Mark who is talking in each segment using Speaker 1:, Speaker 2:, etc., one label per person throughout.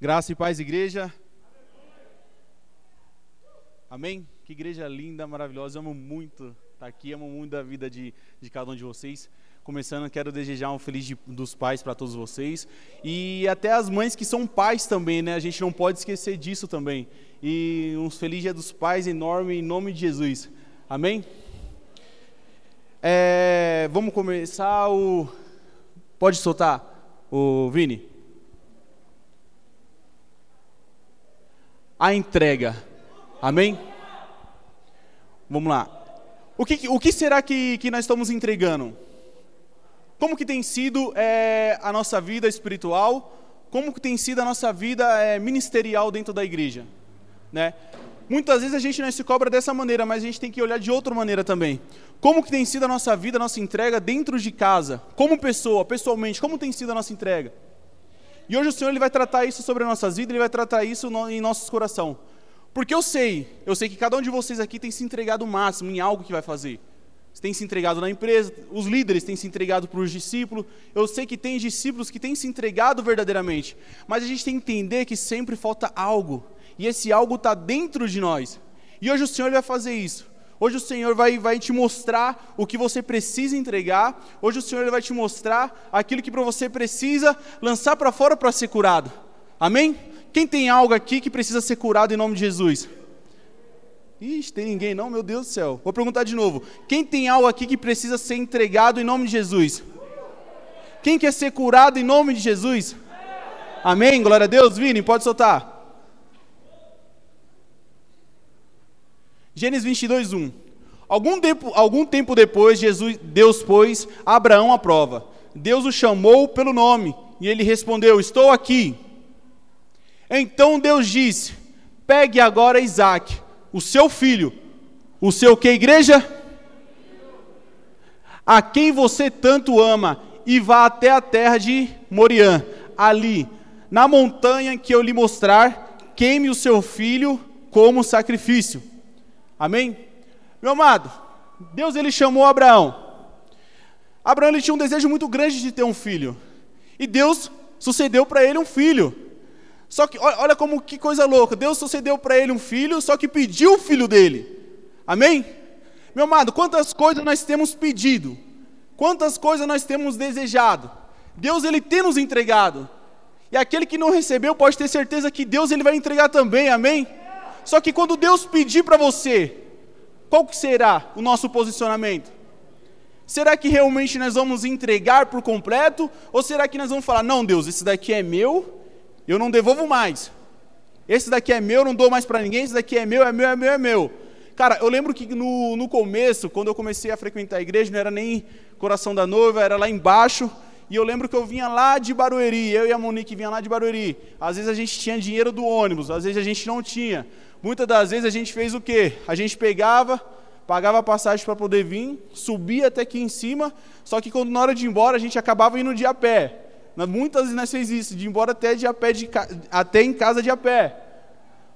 Speaker 1: Graça e paz, igreja. Amém? Que igreja linda, maravilhosa. Amo muito estar aqui, amo muito a vida de, de cada um de vocês. Começando, quero desejar um feliz de, dos pais para todos vocês. E até as mães que são pais também, né? A gente não pode esquecer disso também. E um feliz dia dos pais enorme em nome de Jesus. Amém? É, vamos começar o. Pode soltar, o Vini? A entrega. Amém? Vamos lá. O que, o que será que, que nós estamos entregando? Como que tem sido é, a nossa vida espiritual? Como que tem sido a nossa vida é, ministerial dentro da igreja? Né? Muitas vezes a gente não se cobra dessa maneira, mas a gente tem que olhar de outra maneira também. Como que tem sido a nossa vida, a nossa entrega dentro de casa? Como pessoa, pessoalmente, como tem sido a nossa entrega? E hoje o Senhor ele vai tratar isso sobre as nossas vidas, Ele vai tratar isso no, em nossos corações. Porque eu sei, eu sei que cada um de vocês aqui tem se entregado o máximo em algo que vai fazer. Você tem se entregado na empresa, os líderes têm se entregado para os discípulos. Eu sei que tem discípulos que têm se entregado verdadeiramente. Mas a gente tem que entender que sempre falta algo. E esse algo está dentro de nós. E hoje o Senhor vai fazer isso. Hoje o Senhor vai, vai te mostrar o que você precisa entregar. Hoje o Senhor vai te mostrar aquilo que para você precisa lançar para fora para ser curado. Amém? Quem tem algo aqui que precisa ser curado em nome de Jesus? Ixi, tem ninguém não, meu Deus do céu. Vou perguntar de novo. Quem tem algo aqui que precisa ser entregado em nome de Jesus? Quem quer ser curado em nome de Jesus? Amém? Glória a Deus. Vini, pode soltar. Gênesis 22, 1. Algum tempo, algum tempo depois, Jesus, Deus pôs Abraão à prova. Deus o chamou pelo nome e ele respondeu: Estou aqui. Então Deus disse: Pegue agora Isaac, o seu filho, o seu que igreja? A quem você tanto ama, e vá até a terra de Moriã, ali, na montanha que eu lhe mostrar, queime o seu filho como sacrifício. Amém? Meu amado, Deus ele chamou Abraão. Abraão ele tinha um desejo muito grande de ter um filho. E Deus sucedeu para ele um filho. Só que olha como que coisa louca. Deus sucedeu para ele um filho, só que pediu o filho dele. Amém? Meu amado, quantas coisas nós temos pedido? Quantas coisas nós temos desejado? Deus ele tem nos entregado. E aquele que não recebeu pode ter certeza que Deus ele vai entregar também. Amém? Só que quando Deus pedir para você, qual que será o nosso posicionamento? Será que realmente nós vamos entregar por completo? Ou será que nós vamos falar, não, Deus, esse daqui é meu, eu não devolvo mais. Esse daqui é meu, não dou mais para ninguém, esse daqui é meu, é meu, é meu, é meu. Cara, eu lembro que no, no começo, quando eu comecei a frequentar a igreja, não era nem coração da noiva, era lá embaixo. E eu lembro que eu vinha lá de Barueri, eu e a Monique vinha lá de Barueri. Às vezes a gente tinha dinheiro do ônibus, às vezes a gente não tinha. Muitas das vezes a gente fez o quê? A gente pegava, pagava a passagem para poder vir, subia até aqui em cima, só que quando na hora de ir embora a gente acabava indo de a pé. Muitas vezes nós fez isso, de ir embora até, de a pé de, até em casa de a pé.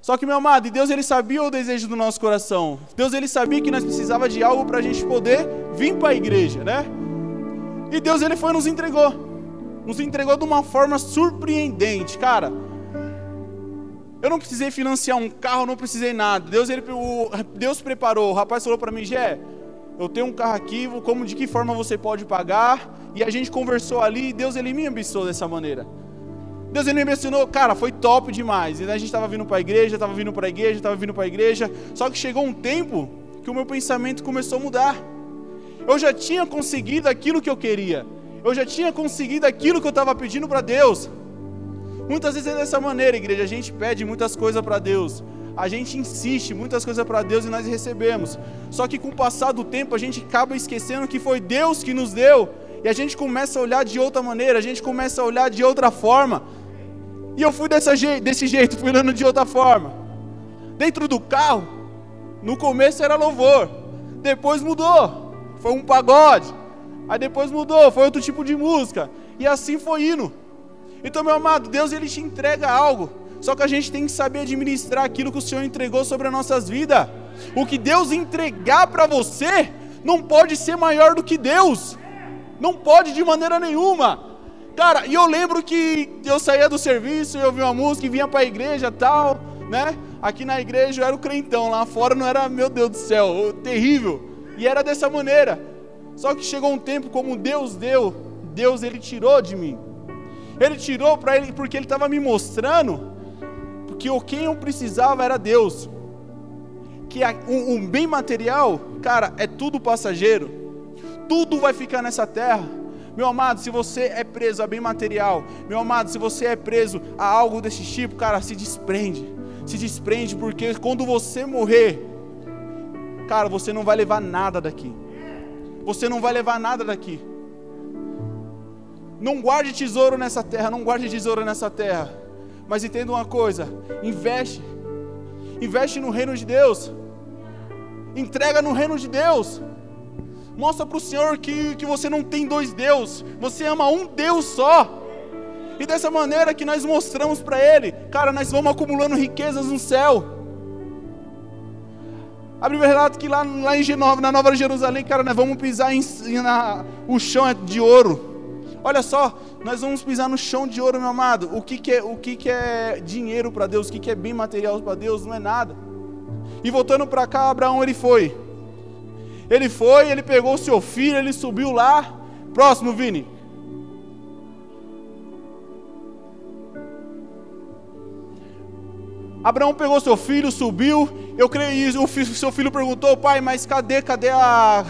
Speaker 1: Só que, meu amado, Deus ele sabia o desejo do nosso coração. Deus ele sabia que nós precisava de algo para a gente poder vir para a igreja, né? E Deus ele foi nos entregou. Nos entregou de uma forma surpreendente, cara. Eu não precisei financiar um carro, não precisei nada. Deus, ele, o, Deus preparou. O rapaz falou para mim, Gé, eu tenho um carro aqui, como de que forma você pode pagar? E a gente conversou ali e Deus ele me abençoou dessa maneira. Deus ele me mencionou, cara, foi top demais. E a gente estava vindo para a igreja, estava vindo para a igreja, estava vindo para a igreja. Só que chegou um tempo que o meu pensamento começou a mudar. Eu já tinha conseguido aquilo que eu queria. Eu já tinha conseguido aquilo que eu estava pedindo para Deus. Muitas vezes é dessa maneira, igreja. A gente pede muitas coisas para Deus. A gente insiste muitas coisas para Deus e nós recebemos. Só que com o passar do tempo a gente acaba esquecendo que foi Deus que nos deu. E a gente começa a olhar de outra maneira, a gente começa a olhar de outra forma. E eu fui jeito, desse jeito fui olhando de outra forma. Dentro do carro, no começo era louvor, depois mudou, foi um pagode. Aí depois mudou, foi outro tipo de música. E assim foi indo. Então, meu amado, Deus ele te entrega algo. Só que a gente tem que saber administrar aquilo que o Senhor entregou sobre as nossas vidas. O que Deus entregar para você não pode ser maior do que Deus. Não pode de maneira nenhuma. Cara, e eu lembro que eu saía do serviço, eu ouvia uma música e vinha para a igreja tal, né? Aqui na igreja eu era o crentão, lá fora não era, meu Deus do céu, terrível. E era dessa maneira. Só que chegou um tempo, como Deus deu, Deus ele tirou de mim. Ele tirou para ele porque ele estava me mostrando que o quem eu precisava era Deus. Que um, um bem material, cara, é tudo passageiro. Tudo vai ficar nessa terra meu amado, se você é preso a bem material, meu amado, se você é preso a algo desse tipo, cara, se desprende. Se desprende, porque quando você morrer, cara, você não vai levar nada daqui. Você não vai levar nada daqui. Não guarde tesouro nessa terra, não guarde tesouro nessa terra. Mas entenda uma coisa: investe. Investe no reino de Deus. Entrega no reino de Deus. Mostra para o Senhor que, que você não tem dois deuses, você ama um Deus só. E dessa maneira que nós mostramos para Ele, cara, nós vamos acumulando riquezas no céu. A Bíblia relata que lá, lá em Genova, na Nova Jerusalém, cara, nós vamos pisar em, na, o chão é de ouro. Olha só, nós vamos pisar no chão de ouro, meu amado. O que, que, é, o que, que é dinheiro para Deus? O que, que é bem material para Deus? Não é nada. E voltando para cá, Abraão ele foi. Ele foi, ele pegou o seu filho, ele subiu lá. Próximo, Vini. Abraão pegou seu filho, subiu. Eu creio, o seu filho perguntou, pai, mas cadê, cadê a,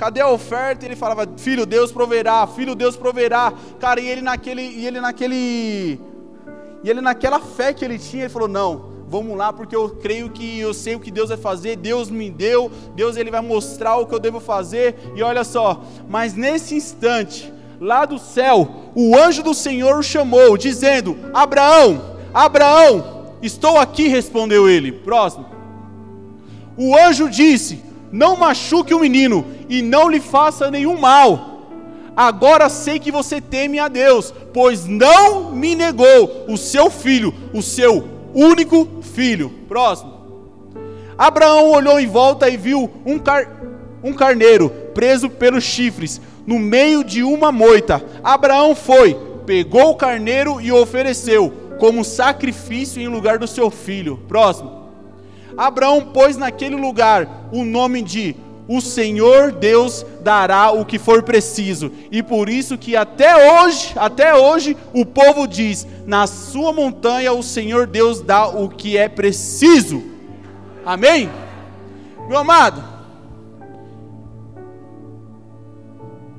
Speaker 1: cadê a oferta? Ele falava, filho, Deus proverá, filho, Deus proverá. Cara, e ele naquele, e ele naquele, e ele naquela fé que ele tinha, ele falou, não, vamos lá, porque eu creio que eu sei o que Deus vai fazer, Deus me deu, Deus ele vai mostrar o que eu devo fazer, e olha só, mas nesse instante, lá do céu, o anjo do Senhor o chamou, dizendo: Abraão, Abraão, estou aqui, respondeu ele. Próximo. O anjo disse: Não machuque o menino e não lhe faça nenhum mal. Agora sei que você teme a Deus, pois não me negou o seu filho, o seu único filho. Próximo. Abraão olhou em volta e viu um, car um carneiro preso pelos chifres no meio de uma moita. Abraão foi, pegou o carneiro e o ofereceu como sacrifício em lugar do seu filho. Próximo. Abraão pôs naquele lugar o nome de o Senhor Deus dará o que for preciso. E por isso que até hoje, até hoje, o povo diz: na sua montanha o Senhor Deus dá o que é preciso. Amém? Meu amado,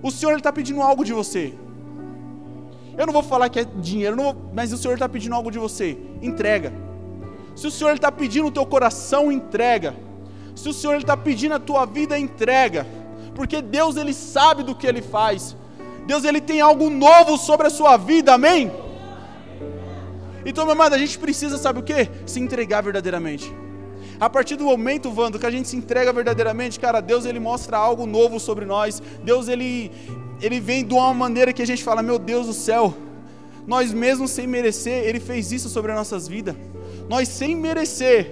Speaker 1: o Senhor está pedindo algo de você. Eu não vou falar que é dinheiro, vou, mas o Senhor está pedindo algo de você. Entrega. Se o Senhor está pedindo o teu coração, entrega. Se o Senhor está pedindo a tua vida, entrega, porque Deus ele sabe do que ele faz. Deus ele tem algo novo sobre a sua vida, amém? Então, meu amado, a gente precisa, sabe o que? Se entregar verdadeiramente. A partir do momento, Vando, que a gente se entrega verdadeiramente, cara, Deus ele mostra algo novo sobre nós. Deus ele ele vem de uma maneira que a gente fala, meu Deus do céu, nós mesmos sem merecer, ele fez isso sobre as nossas vidas. Nós sem merecer,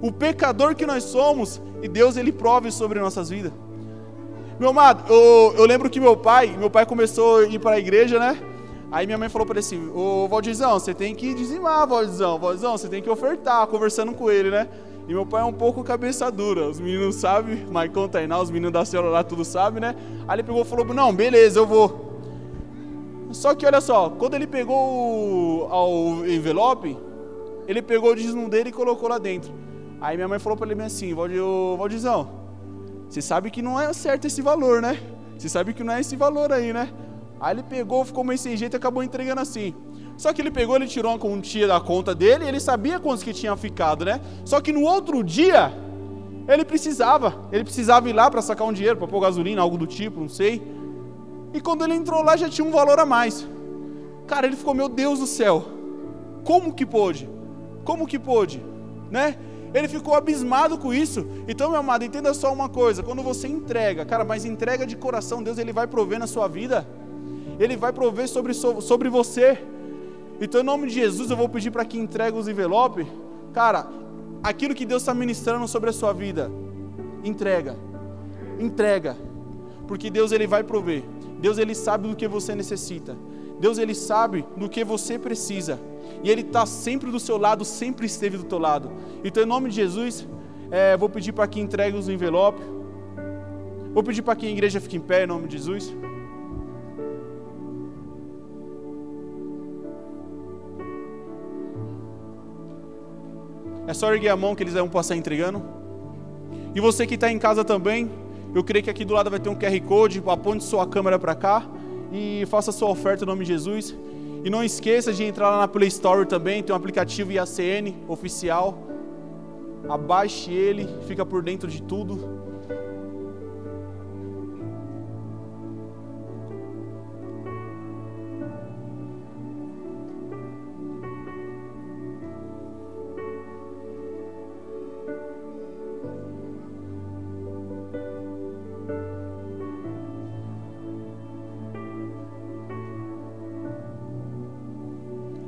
Speaker 1: o pecador que nós somos, e Deus ele prove sobre nossas vidas. Meu amado, eu, eu lembro que meu pai, meu pai começou a ir para a igreja, né? Aí minha mãe falou para ele assim: Ô Valdizão, você tem que dizimar, Valdizão, Valdizão, você tem que ofertar, conversando com ele, né? E meu pai é um pouco cabeça dura, os meninos sabem, Maicon, Tainá, os meninos da célula lá tudo sabem, né? Aí ele pegou e falou: Não, beleza, eu vou. Só que olha só, quando ele pegou o, o envelope, ele pegou o dízimo dele e colocou lá dentro. Aí minha mãe falou para ele assim, Valdizão, você sabe que não é certo esse valor, né? Você sabe que não é esse valor aí, né? Aí ele pegou, ficou meio sem jeito e acabou entregando assim. Só que ele pegou, ele tirou uma quantia da conta dele, ele sabia quantos que tinha ficado, né? Só que no outro dia, ele precisava, ele precisava ir lá para sacar um dinheiro, para pôr gasolina, algo do tipo, não sei. E quando ele entrou lá, já tinha um valor a mais. Cara, ele ficou, meu Deus do céu, como que pôde? Como que pôde? Né? Ele ficou abismado com isso. Então, meu amado, entenda só uma coisa: quando você entrega, cara, mas entrega de coração, Deus ele vai prover na sua vida, Ele vai prover sobre, sobre você. Então, em nome de Jesus, eu vou pedir para que entregue os envelopes. Cara, aquilo que Deus está ministrando sobre a sua vida, entrega, entrega, porque Deus ele vai prover. Deus ele sabe do que você necessita. Deus ele sabe do que você precisa. E Ele está sempre do seu lado, sempre esteve do teu lado. Então, em nome de Jesus, é, vou pedir para que entregue os envelopes. Vou pedir para que a igreja fique em pé, em nome de Jesus. É só erguer a mão que eles vão passar entregando. E você que está em casa também, eu creio que aqui do lado vai ter um QR Code, aponte sua câmera para cá e faça sua oferta em nome de Jesus. E não esqueça de entrar lá na Play Store também, tem um aplicativo IACN oficial. Abaixe ele, fica por dentro de tudo.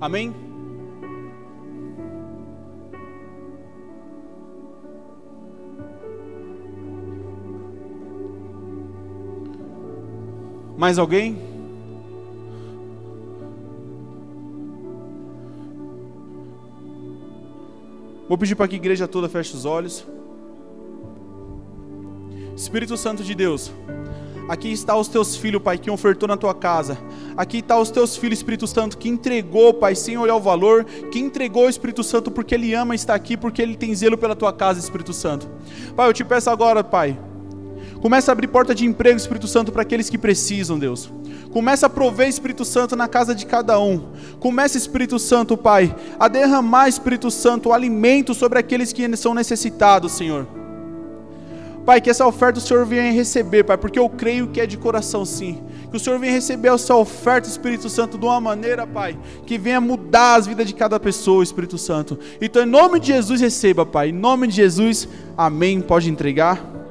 Speaker 1: Amém? Mais alguém? Vou pedir para que a igreja toda feche os olhos. Espírito Santo de Deus, Aqui está os teus filhos, Pai, que ofertou na tua casa. Aqui está os teus filhos, Espírito Santo, que entregou, Pai, sem olhar o valor, que entregou o Espírito Santo porque ele ama estar aqui, porque ele tem zelo pela tua casa, Espírito Santo. Pai, eu te peço agora, Pai, Começa a abrir porta de emprego, Espírito Santo, para aqueles que precisam, Deus. Começa a prover, Espírito Santo, na casa de cada um. Começa, Espírito Santo, Pai, a derramar, Espírito Santo, o alimento sobre aqueles que são necessitados, Senhor. Pai, que essa oferta o Senhor venha receber, Pai, porque eu creio que é de coração sim. Que o Senhor venha receber essa oferta, Espírito Santo, de uma maneira, Pai, que venha mudar as vidas de cada pessoa, Espírito Santo. Então, em nome de Jesus, receba, Pai. Em nome de Jesus, amém. Pode entregar.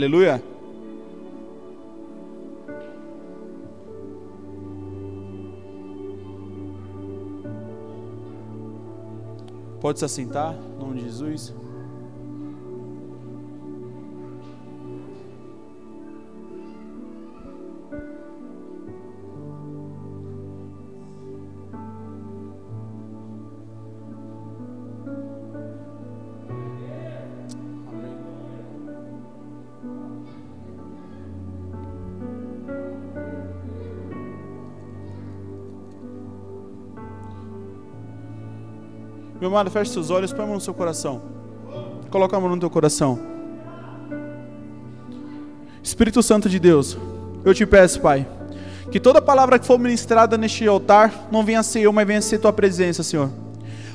Speaker 1: Aleluia. Pode se assentar, em nome de Jesus. Amado, feche seus olhos, põe a mão no seu coração. Coloca a mão no teu coração. Espírito Santo de Deus, eu te peço, Pai, que toda palavra que for ministrada neste altar não venha ser eu, mas venha ser tua presença, Senhor.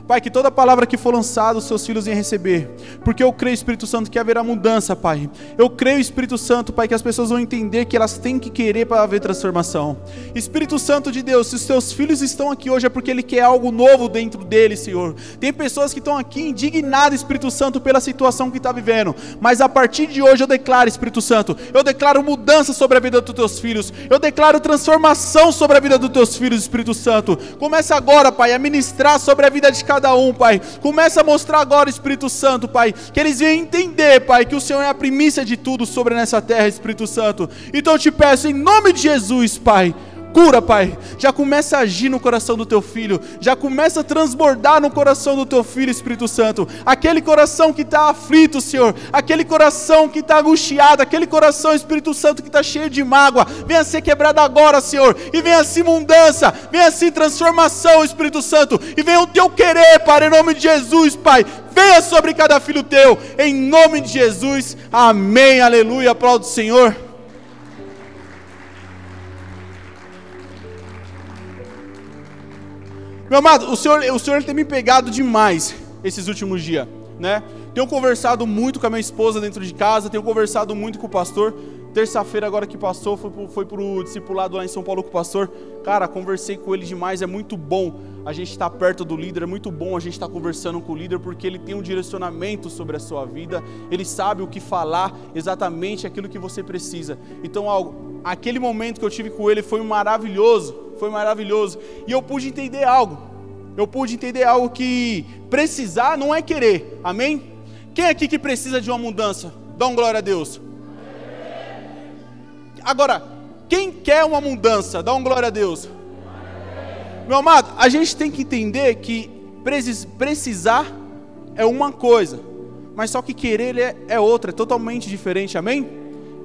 Speaker 1: Pai, que toda palavra que for lançada, os seus filhos venham receber. Porque eu creio, Espírito Santo, que haverá mudança, Pai. Eu creio, Espírito Santo, Pai, que as pessoas vão entender que elas têm que querer para haver transformação. Espírito Santo de Deus, se os teus filhos estão aqui hoje é porque Ele quer algo novo dentro deles, Senhor. Tem pessoas que estão aqui indignadas, Espírito Santo, pela situação que está vivendo. Mas a partir de hoje eu declaro, Espírito Santo, eu declaro mudança sobre a vida dos teus filhos. Eu declaro transformação sobre a vida dos teus filhos, Espírito Santo. Começa agora, Pai, a ministrar sobre a vida de cada cada um, Pai. Começa a mostrar agora, Espírito Santo, Pai, que eles venham entender, Pai, que o Senhor é a primícia de tudo sobre nessa terra, Espírito Santo. Então eu te peço, em nome de Jesus, Pai, cura, Pai. Já começa a agir no coração do teu filho, já começa a transbordar no coração do teu filho, Espírito Santo. Aquele coração que está aflito, Senhor, aquele coração que está angustiado, aquele coração, Espírito Santo, que está cheio de mágoa, venha ser quebrado agora, Senhor, e venha assim mudança, venha assim transformação, Espírito Santo, e venha o teu querer, Pai, em nome de Jesus, Pai. Venha sobre cada filho teu, em nome de Jesus, amém, aleluia, aplaudo o Senhor. Meu amado, o Senhor, o Senhor tem me pegado demais esses últimos dias, né? Tenho conversado muito com a minha esposa dentro de casa, tenho conversado muito com o pastor. Terça-feira, agora que passou, foi pro, foi pro discipulado lá em São Paulo com o pastor. Cara, conversei com ele demais, é muito bom a gente estar tá perto do líder, é muito bom a gente estar tá conversando com o líder, porque ele tem um direcionamento sobre a sua vida, ele sabe o que falar, exatamente aquilo que você precisa. Então, aquele momento que eu tive com ele foi maravilhoso, foi maravilhoso. E eu pude entender algo, eu pude entender algo que precisar não é querer, amém? Quem aqui que precisa de uma mudança? Dá um glória a Deus. Agora, quem quer uma mudança? Dá um glória a Deus. Meu amado, a gente tem que entender que precisar é uma coisa, mas só que querer é, é outra, é totalmente diferente, amém?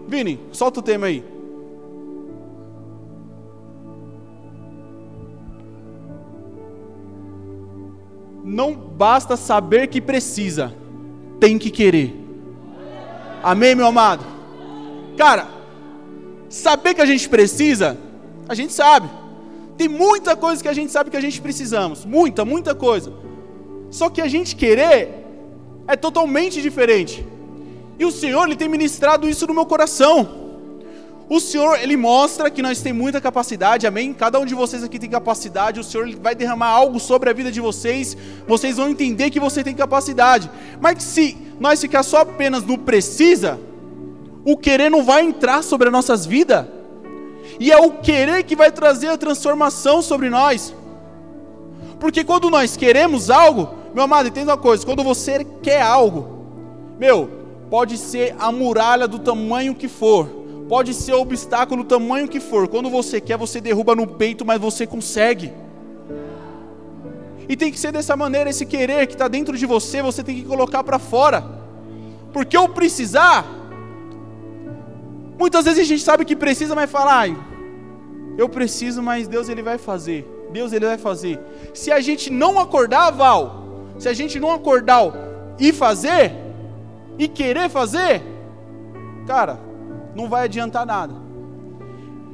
Speaker 1: Vini, solta o tema aí. Não basta saber que precisa, tem que querer. Amém, meu amado? Cara, saber que a gente precisa, a gente sabe. Tem muita coisa que a gente sabe que a gente precisamos. Muita, muita coisa. Só que a gente querer é totalmente diferente. E o Senhor, Ele tem ministrado isso no meu coração. O Senhor, Ele mostra que nós temos muita capacidade, amém? Cada um de vocês aqui tem capacidade, o Senhor vai derramar algo sobre a vida de vocês, vocês vão entender que você tem capacidade. Mas se nós ficar só apenas no precisa, o querer não vai entrar sobre as nossas vidas. E é o querer que vai trazer a transformação sobre nós. Porque quando nós queremos algo, meu amado, entenda uma coisa: quando você quer algo, meu, pode ser a muralha do tamanho que for, Pode ser o obstáculo, o tamanho que for. Quando você quer, você derruba no peito, mas você consegue. E tem que ser dessa maneira, esse querer que está dentro de você, você tem que colocar para fora. Porque eu precisar, muitas vezes a gente sabe que precisa, mas fala, ai, eu preciso, mas Deus ele vai fazer. Deus ele vai fazer. Se a gente não acordar, Val, se a gente não acordar e fazer, e querer fazer, cara, não vai adiantar nada.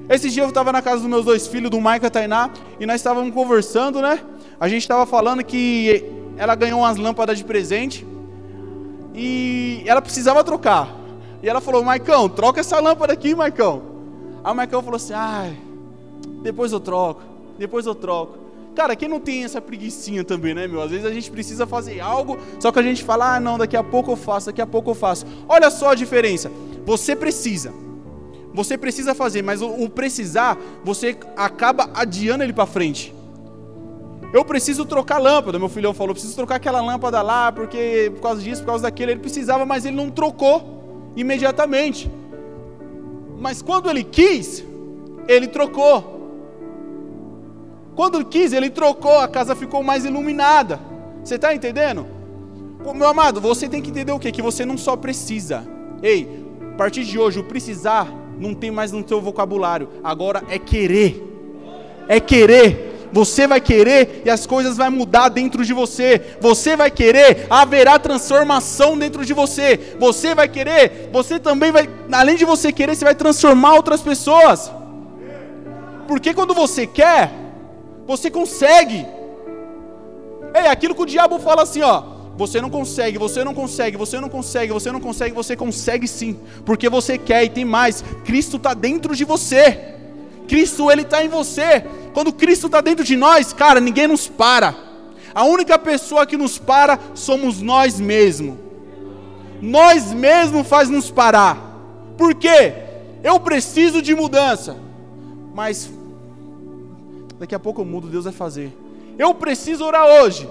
Speaker 1: Esse dia eu estava na casa dos meus dois filhos, do Maica e Tainá, e nós estávamos conversando, né? A gente estava falando que ela ganhou umas lâmpadas de presente e ela precisava trocar. E ela falou: Maicão, troca essa lâmpada aqui, Maicão. Aí o Maicão falou assim: ai, depois eu troco, depois eu troco. Cara, quem não tem essa preguiçinha também, né, meu? Às vezes a gente precisa fazer algo, só que a gente fala: ah, não, daqui a pouco eu faço, daqui a pouco eu faço. Olha só a diferença. Você precisa. Você precisa fazer, mas o, precisar, você acaba adiando ele para frente. Eu preciso trocar lâmpada, meu filhão falou, preciso trocar aquela lâmpada lá, porque por causa disso, por causa daquele, ele precisava, mas ele não trocou imediatamente. Mas quando ele quis, ele trocou. Quando ele quis, ele trocou, a casa ficou mais iluminada. Você está entendendo? Meu amado, você tem que entender o quê? Que você não só precisa. Ei, a partir de hoje, o precisar não tem mais no teu vocabulário. Agora é querer. É querer. Você vai querer e as coisas vão mudar dentro de você. Você vai querer, haverá transformação dentro de você. Você vai querer, você também vai, além de você querer, você vai transformar outras pessoas. Porque quando você quer, você consegue. É aquilo que o diabo fala assim, ó. Você não consegue, você não consegue, você não consegue, você não consegue, você consegue sim, porque você quer e tem mais. Cristo está dentro de você. Cristo ele está em você. Quando Cristo está dentro de nós, cara, ninguém nos para. A única pessoa que nos para somos nós mesmos. Nós mesmos faz nos parar. Por quê? Eu preciso de mudança. Mas daqui a pouco eu mudo, Deus vai fazer. Eu preciso orar hoje.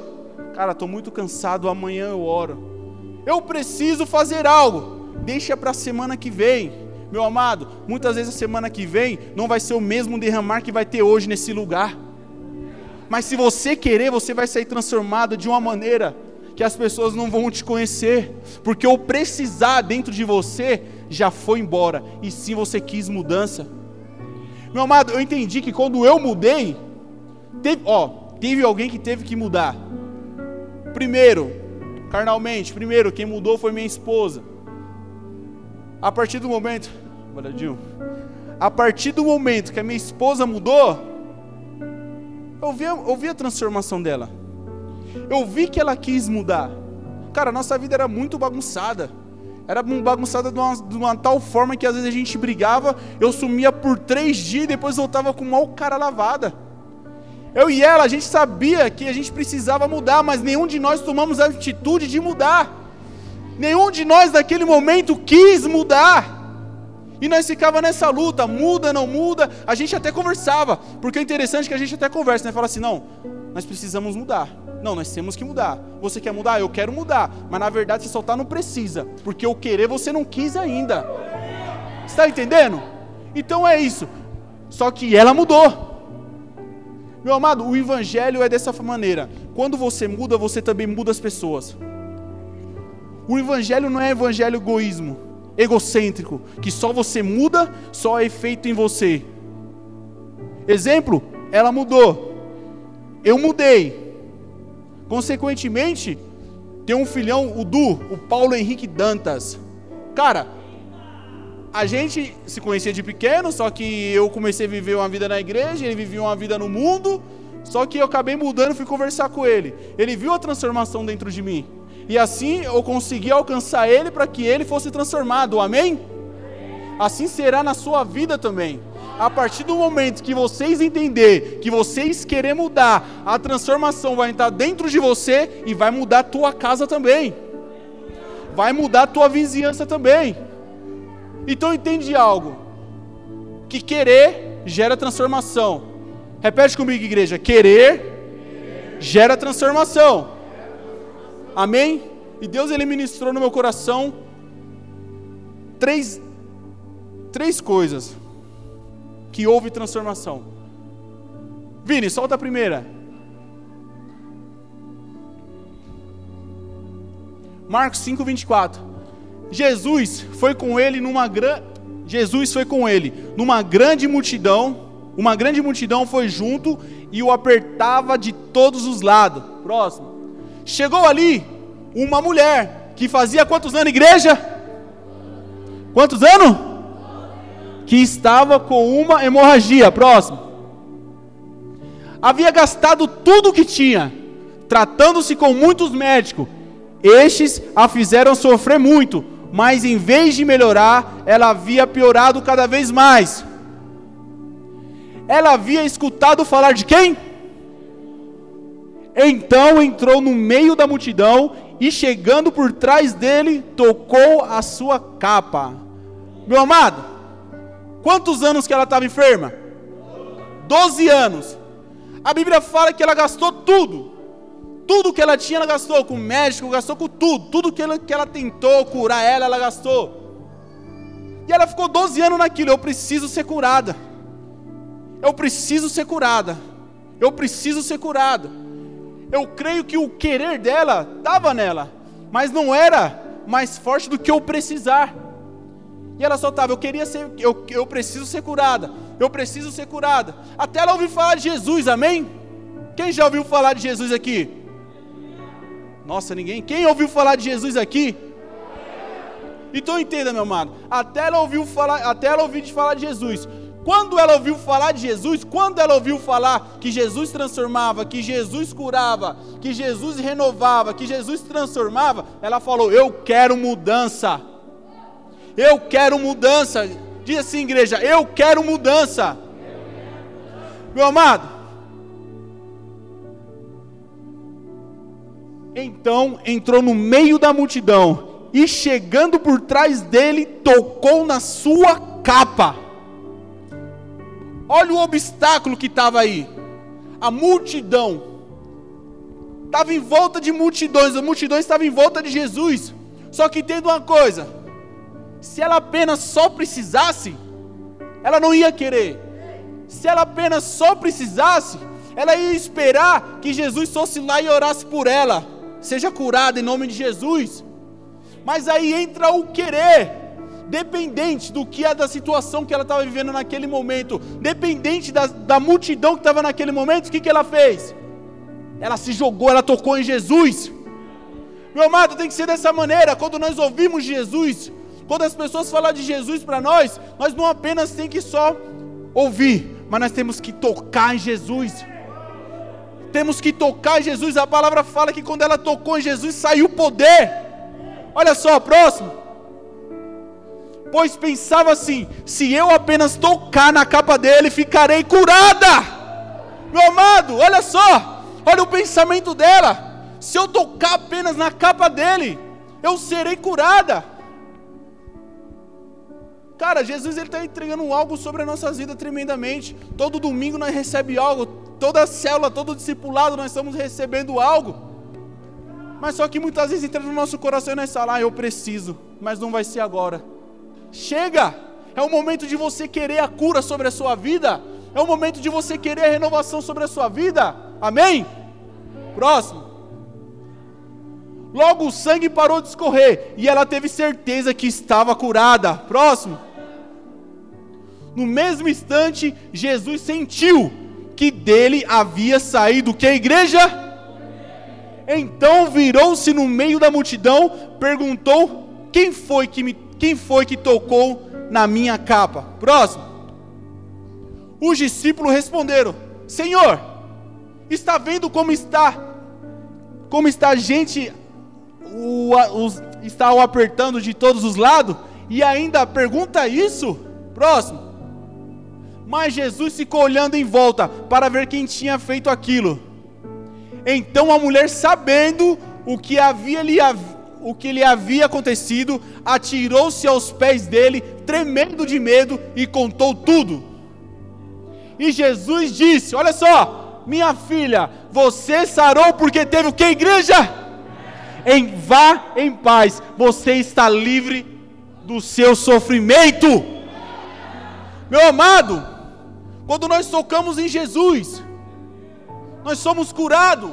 Speaker 1: Cara, estou muito cansado, amanhã eu oro. Eu preciso fazer algo. Deixa para a semana que vem. Meu amado, muitas vezes a semana que vem não vai ser o mesmo derramar que vai ter hoje nesse lugar. Mas se você querer, você vai sair transformado de uma maneira que as pessoas não vão te conhecer, porque o precisar dentro de você já foi embora, e sim você quis mudança. Meu amado, eu entendi que quando eu mudei, teve, ó, teve alguém que teve que mudar. Primeiro, carnalmente, primeiro, quem mudou foi minha esposa. A partir do momento, Valadinho, a partir do momento que a minha esposa mudou, Eu vi, eu vi a transformação dela. Eu vi que ela quis mudar. Cara, nossa vida era muito bagunçada. Era bagunçada de uma, de uma, tal forma que às vezes a gente brigava, eu sumia por três dias e depois voltava com mal cara lavada. Eu e ela, a gente sabia que a gente precisava mudar, mas nenhum de nós tomamos a atitude de mudar. Nenhum de nós naquele momento quis mudar. E nós ficava nessa luta, muda, não muda. A gente até conversava, porque é interessante que a gente até conversa, né? Fala assim, não, nós precisamos mudar. Não, nós temos que mudar. Você quer mudar? Eu quero mudar. Mas na verdade você só está no precisa. Porque o querer você não quis ainda. Está entendendo? Então é isso. Só que ela mudou. Meu amado, o evangelho é dessa maneira. Quando você muda, você também muda as pessoas. O evangelho não é evangelho egoísmo, egocêntrico, que só você muda, só é feito em você. Exemplo, ela mudou. Eu mudei. Consequentemente, tem um filhão, o Du, o Paulo Henrique Dantas. Cara, a gente se conhecia de pequeno, só que eu comecei a viver uma vida na igreja, ele vivia uma vida no mundo, só que eu acabei mudando fui conversar com ele. Ele viu a transformação dentro de mim. E assim eu consegui alcançar ele para que ele fosse transformado. Amém? Assim será na sua vida também a partir do momento que vocês entender, que vocês querer mudar, a transformação vai entrar dentro de você e vai mudar a tua casa também. Vai mudar a tua vizinhança também. Então entende algo. Que querer gera transformação. Repete comigo, igreja. Querer gera transformação. Amém? E Deus ele ministrou no meu coração três três coisas que houve transformação. Vini, solta a primeira. Marcos 5:24. Jesus foi com ele numa grande Jesus foi com ele numa grande multidão, uma grande multidão foi junto e o apertava de todos os lados. Próximo. Chegou ali uma mulher que fazia quantos anos igreja? Quantos anos? que estava com uma hemorragia. Próximo. Havia gastado tudo o que tinha, tratando-se com muitos médicos. Estes a fizeram sofrer muito, mas em vez de melhorar, ela havia piorado cada vez mais. Ela havia escutado falar de quem? Então entrou no meio da multidão e, chegando por trás dele, tocou a sua capa. Meu amado, Quantos anos que ela estava enferma? Doze anos. A Bíblia fala que ela gastou tudo. Tudo que ela tinha, ela gastou com médico, gastou com tudo. Tudo que ela, que ela tentou curar ela, ela gastou. E ela ficou 12 anos naquilo. Eu preciso ser curada. Eu preciso ser curada. Eu preciso ser curada. Eu creio que o querer dela estava nela, mas não era mais forte do que eu precisar. E ela só estava, eu queria ser, eu, eu preciso ser curada, eu preciso ser curada. Até ela ouviu falar de Jesus, amém? Quem já ouviu falar de Jesus aqui? Nossa, ninguém. Quem ouviu falar de Jesus aqui? Então entenda, meu amado. Até ela ouviu falar, até ela ouviu de falar de Jesus. Quando ela ouviu falar de Jesus, quando ela ouviu falar que Jesus transformava, que Jesus curava, que Jesus renovava, que Jesus transformava, ela falou: "Eu quero mudança". Eu quero mudança. Diz assim, igreja: Eu quero mudança. Meu amado. Então entrou no meio da multidão e, chegando por trás dele, tocou na sua capa. Olha o obstáculo que estava aí. A multidão estava em volta de multidões, a multidão estava em volta de Jesus. Só que entenda uma coisa: se ela apenas só precisasse, ela não ia querer. Se ela apenas só precisasse, ela ia esperar que Jesus fosse lá e orasse por ela. Seja curada em nome de Jesus. Mas aí entra o querer, dependente do que é da situação que ela estava vivendo naquele momento, dependente da, da multidão que estava naquele momento, o que, que ela fez? Ela se jogou, ela tocou em Jesus. Meu amado, tem que ser dessa maneira. Quando nós ouvimos Jesus, quando as pessoas falam de Jesus para nós, nós não apenas tem que só ouvir, mas nós temos que tocar em Jesus. temos que tocar em Jesus. A palavra fala que quando ela tocou em Jesus saiu poder. Olha só, próximo. Pois pensava assim: se eu apenas tocar na capa dele, ficarei curada. Meu amado, olha só, olha o pensamento dela. Se eu tocar apenas na capa dele, eu serei curada. Cara, Jesus ele está entregando algo sobre a nossa vida tremendamente. Todo domingo nós recebemos algo, toda célula, todo discipulado nós estamos recebendo algo. Mas só que muitas vezes entra no nosso coração e nós falamos, ah, eu preciso, mas não vai ser agora. Chega! É o momento de você querer a cura sobre a sua vida. É o momento de você querer a renovação sobre a sua vida. Amém? Próximo. Logo o sangue parou de escorrer e ela teve certeza que estava curada. Próximo. No mesmo instante, Jesus sentiu que dele havia saído que a igreja? Então virou-se no meio da multidão, perguntou: "Quem foi que me quem foi que tocou na minha capa?" Próximo. Os discípulos responderam: "Senhor, está vendo como está como está a gente o, os, está o apertando de todos os lados e ainda pergunta isso? Próximo. Mas Jesus ficou olhando em volta para ver quem tinha feito aquilo. Então a mulher, sabendo o que havia lhe, o que lhe havia acontecido, atirou-se aos pés dele, tremendo de medo, e contou tudo. E Jesus disse: Olha só, minha filha, você sarou porque teve o que, igreja? em vá em paz, você está livre do seu sofrimento. Meu amado, quando nós tocamos em Jesus, nós somos curados.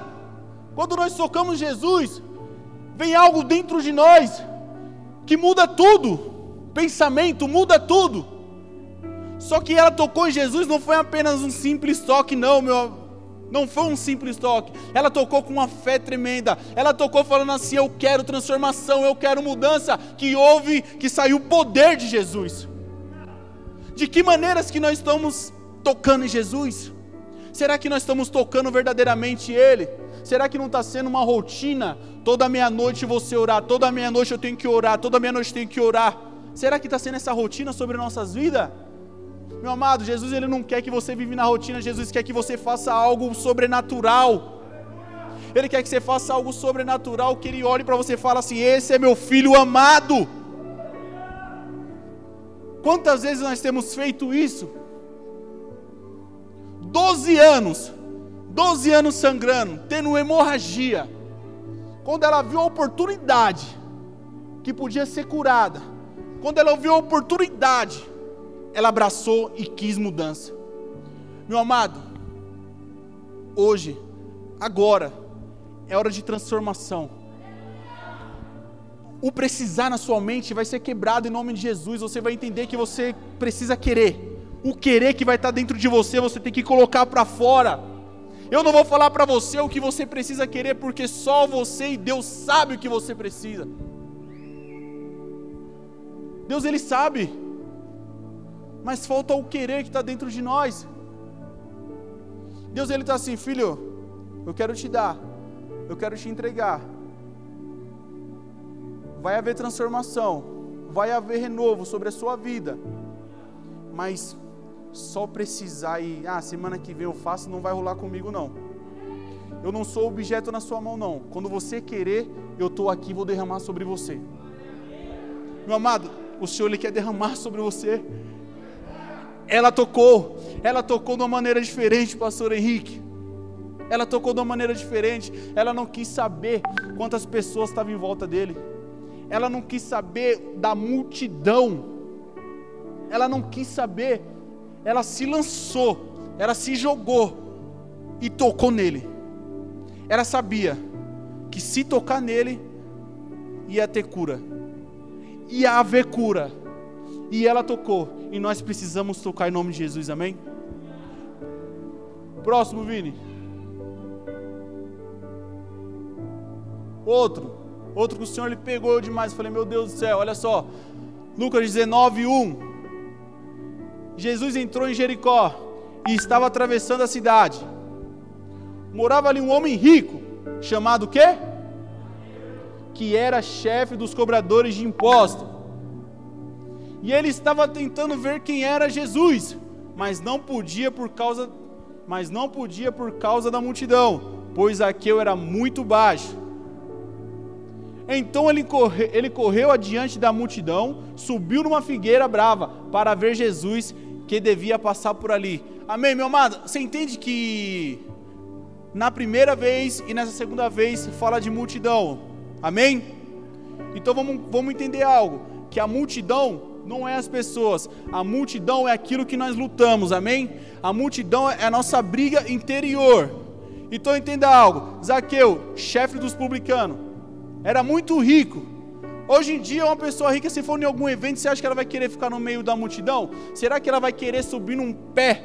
Speaker 1: Quando nós tocamos em Jesus, vem algo dentro de nós que muda tudo. Pensamento muda tudo. Só que ela tocou em Jesus não foi apenas um simples toque, não, meu, não foi um simples toque. Ela tocou com uma fé tremenda. Ela tocou falando assim: Eu quero transformação, eu quero mudança. Que houve, que saiu o poder de Jesus. De que maneiras que nós estamos tocando em Jesus? Será que nós estamos tocando verdadeiramente Ele? Será que não está sendo uma rotina? Toda meia-noite você orar, toda meia-noite eu tenho que orar, toda meia-noite eu tenho que orar. Será que está sendo essa rotina sobre nossas vidas? Meu amado, Jesus ele não quer que você vive na rotina, Jesus quer que você faça algo sobrenatural. Ele quer que você faça algo sobrenatural, que ele olhe para você e fale assim: "Esse é meu filho amado". Quantas vezes nós temos feito isso? Doze anos, doze anos sangrando, tendo hemorragia. Quando ela viu a oportunidade que podia ser curada, quando ela viu a oportunidade ela abraçou e quis mudança. Meu amado, hoje, agora, é hora de transformação. O precisar na sua mente vai ser quebrado em nome de Jesus. Você vai entender que você precisa querer. O querer que vai estar dentro de você, você tem que colocar para fora. Eu não vou falar para você o que você precisa querer, porque só você e Deus sabe o que você precisa. Deus ele sabe mas falta o querer que está dentro de nós. Deus ele está assim, filho, eu quero te dar, eu quero te entregar. Vai haver transformação, vai haver renovo sobre a sua vida, mas só precisar e ah, semana que vem eu faço, não vai rolar comigo não. Eu não sou objeto na sua mão não. Quando você querer, eu estou aqui, vou derramar sobre você. Meu amado, o Senhor ele quer derramar sobre você ela tocou, ela tocou de uma maneira diferente, pastor Henrique. Ela tocou de uma maneira diferente. Ela não quis saber quantas pessoas estavam em volta dele. Ela não quis saber da multidão. Ela não quis saber. Ela se lançou, ela se jogou e tocou nele. Ela sabia que se tocar nele ia ter cura. Ia haver cura. E ela tocou e nós precisamos tocar em nome de Jesus, amém? Próximo, Vini. Outro, outro que o Senhor ele pegou demais. Eu falei, meu Deus do céu, olha só. Lucas 19, 1. Jesus entrou em Jericó e estava atravessando a cidade. morava ali um homem rico, chamado quê? Que era chefe dos cobradores de impostos. E ele estava tentando ver quem era Jesus, mas não podia por causa mas não podia por causa da multidão, pois Zaqueu era muito baixo. Então ele, corre, ele correu adiante da multidão, subiu numa figueira brava para ver Jesus que devia passar por ali. Amém, meu amado? Você entende que na primeira vez e nessa segunda vez fala de multidão? Amém? Então vamos, vamos entender algo: que a multidão não é as pessoas, a multidão é aquilo que nós lutamos, amém? A multidão é a nossa briga interior. Então entenda algo: Zaqueu, chefe dos publicanos, era muito rico. Hoje em dia, uma pessoa rica, se for em algum evento, você acha que ela vai querer ficar no meio da multidão? Será que ela vai querer subir num pé,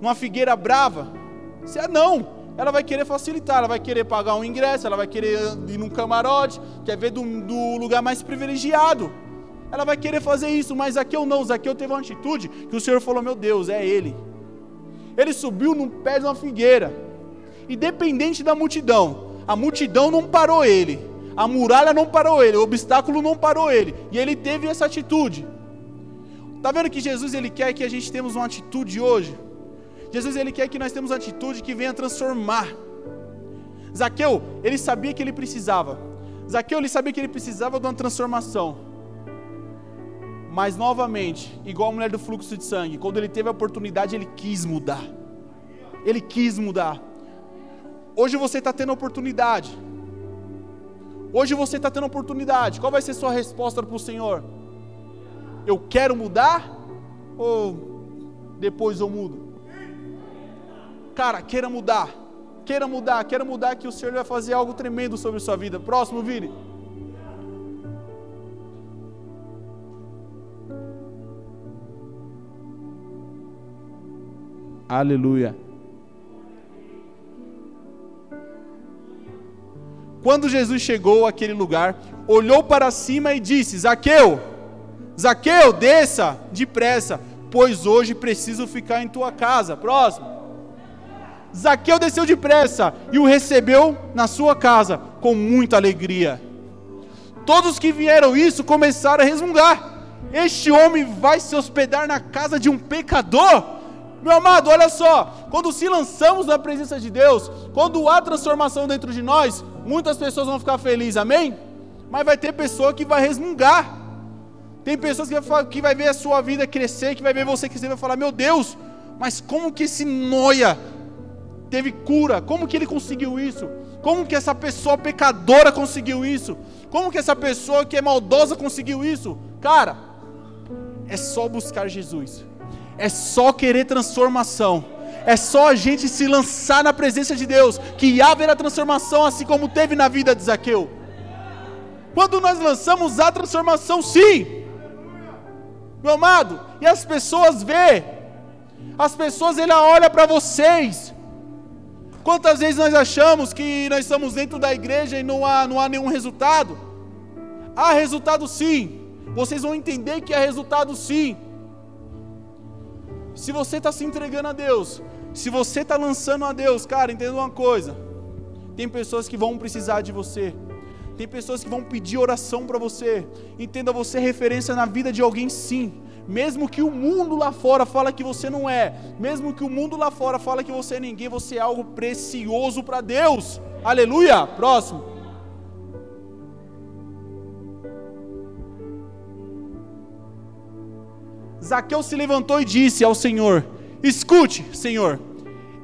Speaker 1: numa figueira brava? Se é não, ela vai querer facilitar, ela vai querer pagar um ingresso, ela vai querer ir num camarote, quer ver do, do lugar mais privilegiado. Ela vai querer fazer isso, mas Zaqueu não. Zaqueu teve uma atitude que o Senhor falou: Meu Deus, é ele. Ele subiu no pé de uma figueira, independente da multidão. A multidão não parou ele, a muralha não parou ele, o obstáculo não parou ele, e ele teve essa atitude. Tá vendo que Jesus ele quer que a gente temos uma atitude hoje? Jesus ele quer que nós temos uma atitude que venha transformar. Zaqueu, ele sabia que ele precisava. Zaqueu, ele sabia que ele precisava de uma transformação. Mas novamente, igual a mulher do fluxo de sangue, quando ele teve a oportunidade, ele quis mudar. Ele quis mudar. Hoje você está tendo a oportunidade. Hoje você está tendo oportunidade. Qual vai ser sua resposta para o Senhor? Eu quero mudar? Ou depois eu mudo? Cara, queira mudar. Queira mudar, queira mudar que o Senhor vai fazer algo tremendo sobre a sua vida. Próximo, Vini. Aleluia. Quando Jesus chegou àquele lugar, olhou para cima e disse: Zaqueu, Zaqueu, desça depressa, pois hoje preciso ficar em tua casa. Próximo. Zaqueu desceu depressa e o recebeu na sua casa com muita alegria. Todos que vieram isso começaram a resmungar. Este homem vai se hospedar na casa de um pecador? Meu amado, olha só, quando se lançamos na presença de Deus, quando há transformação dentro de nós, muitas pessoas vão ficar felizes, amém? Mas vai ter pessoa que vai resmungar. Tem pessoas que vai, que vai ver a sua vida crescer, que vai ver você crescer e vai falar: Meu Deus, mas como que esse noia teve cura? Como que ele conseguiu isso? Como que essa pessoa pecadora conseguiu isso? Como que essa pessoa que é maldosa conseguiu isso? Cara, é só buscar Jesus. É só querer transformação. É só a gente se lançar na presença de Deus que haverá transformação, assim como teve na vida de Zaqueu. Quando nós lançamos a transformação, sim, meu amado, e as pessoas vê, as pessoas ele olha para vocês. Quantas vezes nós achamos que nós estamos dentro da igreja e não há, não há nenhum resultado? Há resultado sim. Vocês vão entender que há resultado sim. Se você está se entregando a Deus, se você está lançando a Deus, cara, entenda uma coisa: tem pessoas que vão precisar de você, tem pessoas que vão pedir oração para você. Entenda você é referência na vida de alguém, sim. Mesmo que o mundo lá fora fala que você não é, mesmo que o mundo lá fora fala que você é ninguém, você é algo precioso para Deus. Aleluia. Próximo. Zaqueu se levantou e disse ao Senhor: Escute, Senhor,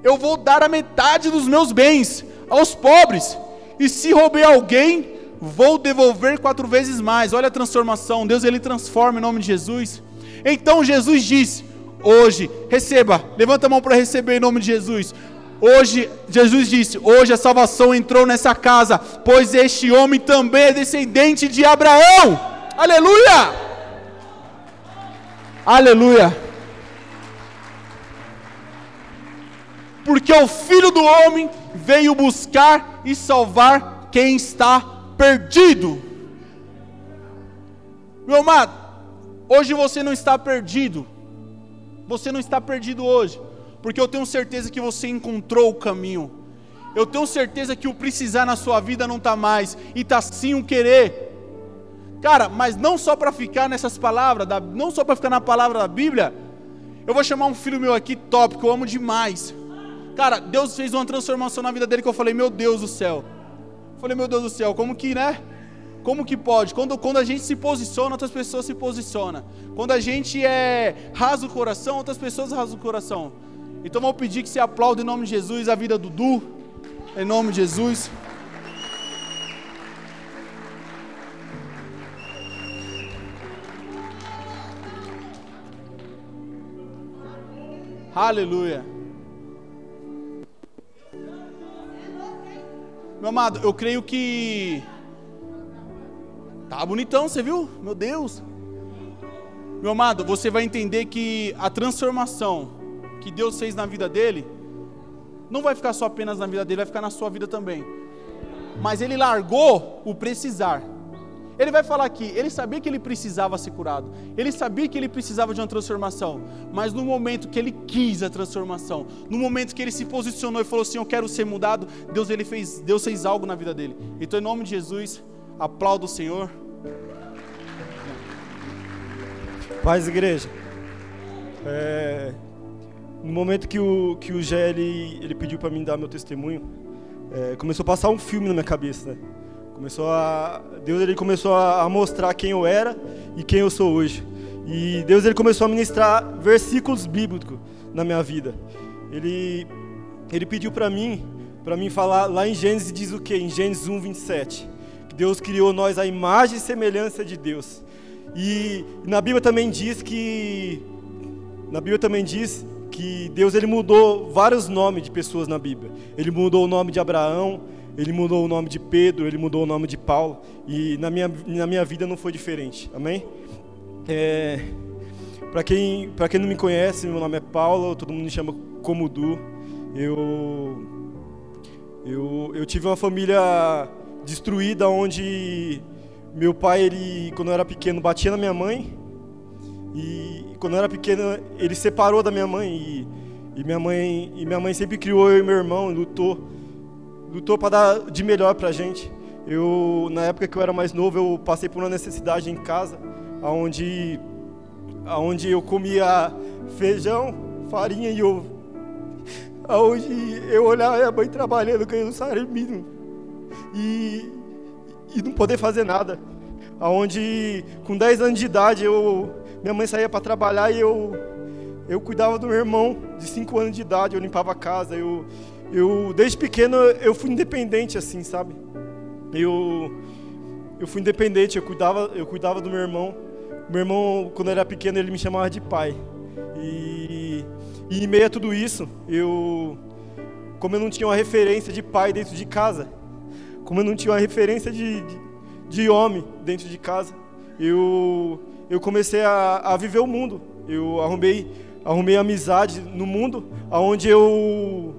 Speaker 1: eu vou dar a metade dos meus bens aos pobres, e se roubei alguém, vou devolver quatro vezes mais. Olha a transformação, Deus ele transforma em nome de Jesus. Então Jesus disse: Hoje, receba, levanta a mão para receber em nome de Jesus. Hoje, Jesus disse: Hoje a salvação entrou nessa casa, pois este homem também é descendente de Abraão. Aleluia! Aleluia. Porque o Filho do Homem veio buscar e salvar quem está perdido. Meu amado, hoje você não está perdido. Você não está perdido hoje, porque eu tenho certeza que você encontrou o caminho. Eu tenho certeza que o precisar na sua vida não está mais, e está sim um querer. Cara, mas não só para ficar nessas palavras, não só para ficar na palavra da Bíblia, eu vou chamar um filho meu aqui top, que eu amo demais. Cara, Deus fez uma transformação na vida dele que eu falei, meu Deus do céu. Eu falei, meu Deus do céu, como que, né? Como que pode? Quando, quando a gente se posiciona, outras pessoas se posicionam. Quando a gente é rasa o coração, outras pessoas rasam o coração. Então vou pedir que você aplaude em nome de Jesus a vida do Du. Em nome de Jesus. Aleluia. Meu amado, eu creio que Tá bonitão, você viu? Meu Deus. Meu amado, você vai entender que a transformação que Deus fez na vida dele não vai ficar só apenas na vida dele, vai ficar na sua vida também. Mas ele largou o precisar. Ele vai falar aqui, ele sabia que ele precisava ser curado. Ele sabia que ele precisava de uma transformação. Mas no momento que ele quis a transformação, no momento que ele se posicionou e falou assim, eu quero ser mudado, Deus ele fez, Deus fez algo na vida dele. Então em nome de Jesus, aplauda o Senhor.
Speaker 2: Paz, igreja. É, no momento que o, que o ele, ele pediu para mim dar meu testemunho, é, começou a passar um filme na minha cabeça. Né? Começou a, Deus ele começou a, mostrar quem eu era e quem eu sou hoje. E Deus ele começou a ministrar versículos bíblicos na minha vida. Ele, ele pediu para mim, para mim falar lá em Gênesis diz o que? Em Gênesis 1, 27. Que Deus criou nós a imagem e semelhança de Deus. E na Bíblia também diz que na Bíblia também diz que Deus ele mudou vários nomes de pessoas na Bíblia. Ele mudou o nome de Abraão, ele mudou o nome de Pedro, ele mudou o nome de Paulo. E na minha, na minha vida não foi diferente. Amém? É, para quem, quem não me conhece, meu nome é Paulo, todo mundo me chama como Du. Eu, eu, eu tive uma família destruída onde meu pai, ele, quando eu era pequeno, batia na minha mãe. E quando eu era pequeno, ele separou da minha mãe. E, e minha mãe e minha mãe sempre criou eu e meu irmão, lutou. Lutou para dar de melhor para a gente. Eu, na época que eu era mais novo, eu passei por uma necessidade em casa, onde, onde eu comia feijão, farinha e ovo. Onde eu olhava minha mãe trabalhando, ganhando salário mínimo. E e não poder fazer nada. Aonde com 10 anos de idade eu minha mãe saía para trabalhar e eu eu cuidava do meu irmão de 5 anos de idade, eu limpava a casa, eu eu desde pequeno eu fui independente assim, sabe? Eu eu fui independente, eu cuidava eu cuidava do meu irmão. Meu irmão quando era pequeno ele me chamava de pai. E, e em meio a tudo isso, eu como eu não tinha uma referência de pai dentro de casa, como eu não tinha uma referência de, de, de homem dentro de casa, eu, eu comecei a, a viver o mundo. Eu arrumei, arrumei amizade no mundo, aonde eu,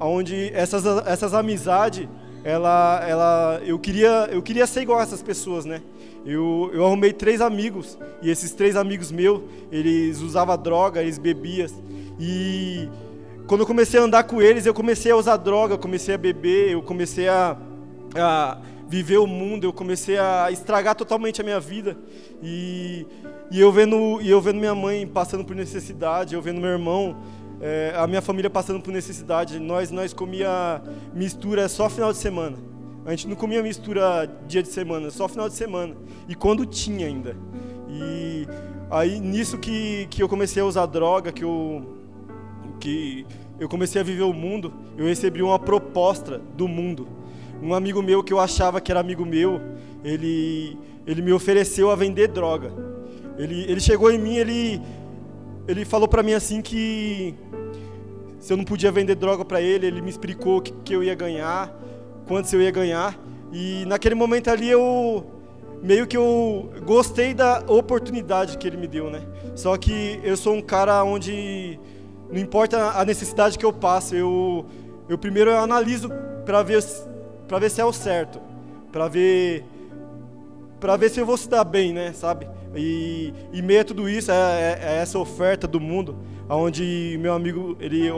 Speaker 2: aonde essas, essas amizades, ela, ela, eu queria, eu queria ser igual a essas pessoas, né? Eu, eu arrumei três amigos e esses três amigos meus, eles usavam droga, eles bebiam e quando eu comecei a andar com eles, eu comecei a usar droga, eu comecei a beber, eu comecei a, a viver o mundo, eu comecei a estragar totalmente a minha vida. E, e, eu, vendo, e eu vendo minha mãe passando por necessidade, eu vendo meu irmão, é, a minha família passando por necessidade. Nós, nós comia mistura só final de semana. A gente não comia mistura dia de semana, só final de semana. E quando tinha ainda. E aí nisso que, que eu comecei a usar droga, que eu que eu comecei a viver o mundo, eu recebi uma proposta do mundo. Um amigo meu que eu achava que era amigo meu, ele, ele me ofereceu a vender droga. Ele, ele chegou em mim, ele, ele falou para mim assim que se eu não podia vender droga para ele, ele me explicou que, que eu ia ganhar, quanto eu ia ganhar. E naquele momento ali eu meio que eu gostei da oportunidade que ele me deu, né? Só que eu sou um cara onde não importa a necessidade que eu passo, eu, eu primeiro eu analiso para ver, para ver se é o certo, para ver, para ver se eu vou se dar bem, né, sabe? E, e meio a tudo isso, é, é, é essa oferta do mundo, onde meu amigo, ele,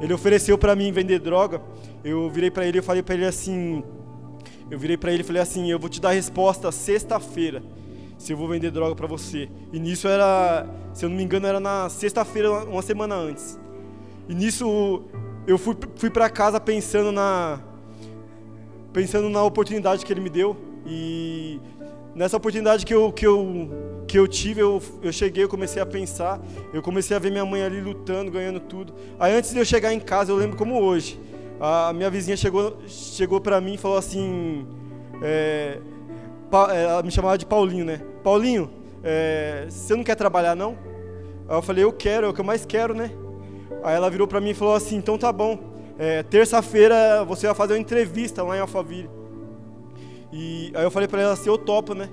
Speaker 2: ele ofereceu para mim vender droga, eu virei para ele e falei para ele assim, eu virei para ele e falei assim, eu vou te dar a resposta sexta-feira se eu vou vender droga para você. E nisso era, se eu não me engano, era na sexta-feira, uma semana antes. E nisso eu fui, fui para casa pensando na pensando na oportunidade que ele me deu e nessa oportunidade que eu que eu que eu tive, eu, eu cheguei, eu comecei a pensar, eu comecei a ver minha mãe ali lutando, ganhando tudo. Aí antes de eu chegar em casa, eu lembro como hoje, a minha vizinha chegou chegou para mim e falou assim, é, ela me chamava de Paulinho, né? Paulinho, é, você não quer trabalhar não? Aí eu falei, eu quero, é o que eu mais quero, né? Aí ela virou para mim e falou assim, então tá bom, é, terça-feira você vai fazer uma entrevista lá em Alphaville. E aí eu falei para ela assim, eu topo, né?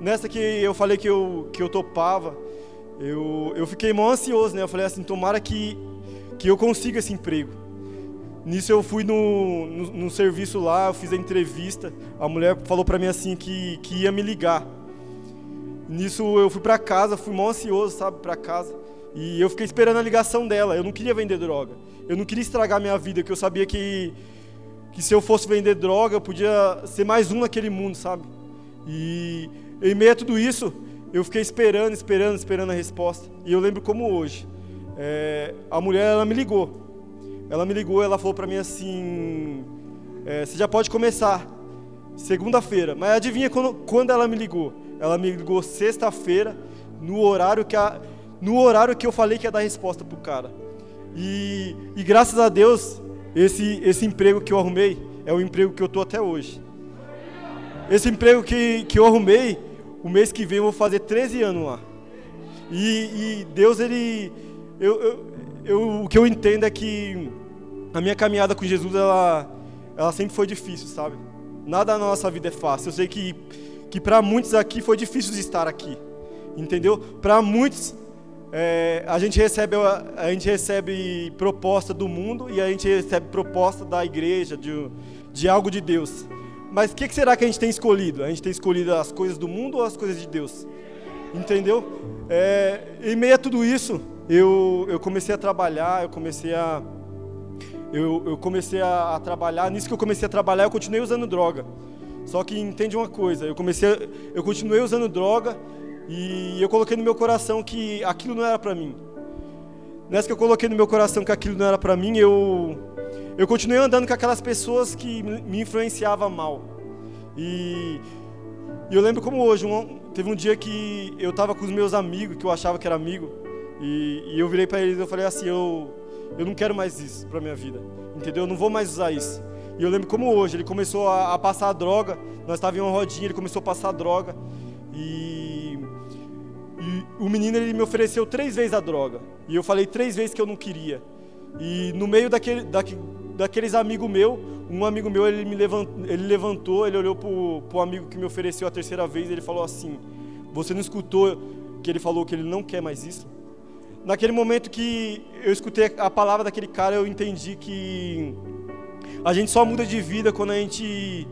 Speaker 2: Nessa que eu falei que eu, que eu topava, eu, eu fiquei mó ansioso, né? Eu falei assim, tomara que, que eu consiga esse emprego. Nisso eu fui no, no, no, serviço lá, eu fiz a entrevista. A mulher falou para mim assim que, que ia me ligar. Nisso eu fui para casa, fui mó ansioso, sabe, para casa. E eu fiquei esperando a ligação dela. Eu não queria vender droga. Eu não queria estragar minha vida, porque eu sabia que que se eu fosse vender droga, eu podia ser mais um naquele mundo, sabe? E em meio a tudo isso, eu fiquei esperando, esperando, esperando a resposta. E eu lembro como hoje. É, a mulher, ela me ligou. Ela me ligou, ela falou para mim assim: é, Você já pode começar, segunda-feira. Mas adivinha quando, quando ela me ligou? Ela me ligou sexta-feira, no horário que a, no horário que eu falei que ia dar resposta pro cara. E, e graças a Deus, esse, esse emprego que eu arrumei é o emprego que eu tô até hoje. Esse emprego que, que eu arrumei, o mês que vem eu vou fazer 13 anos lá. E, e Deus, Ele. Eu, eu, eu, o que eu entendo é que a minha caminhada com Jesus, ela, ela sempre foi difícil, sabe? Nada na nossa vida é fácil. Eu sei que, que para muitos aqui foi difícil de estar aqui, entendeu? Para muitos, é, a, gente recebe, a gente recebe proposta do mundo e a gente recebe proposta da igreja, de, de algo de Deus. Mas o que, que será que a gente tem escolhido? A gente tem escolhido as coisas do mundo ou as coisas de Deus? Entendeu? É, em meio a tudo isso, eu, eu comecei a trabalhar, eu comecei a eu, eu comecei a, a, trabalhar, nisso que eu comecei a trabalhar, eu continuei usando droga. Só que entende uma coisa, eu comecei, eu continuei usando droga e eu coloquei no meu coração que aquilo não era para mim. Nessa que eu coloquei no meu coração que aquilo não era para mim, eu eu continuei andando com aquelas pessoas que me influenciavam mal. E, e eu lembro como hoje, um, teve um dia que eu estava com os meus amigos, que eu achava que era amigo, e, e eu virei para eles e falei assim, eu eu não quero mais isso para minha vida, entendeu? Eu não vou mais usar isso. E eu lembro como hoje, ele começou a, a passar a droga, nós estávamos em uma rodinha, ele começou a passar a droga, e, e o menino ele me ofereceu três vezes a droga, e eu falei três vezes que eu não queria. E no meio daquele, daquele, daqueles amigos meu, um amigo meu ele me levantou, ele levantou, ele olhou pro, pro amigo que me ofereceu a terceira vez, e ele falou assim: "Você não escutou que ele falou que ele não quer mais isso?" naquele momento que eu escutei a palavra daquele cara, eu entendi que a gente só muda de vida quando a gente,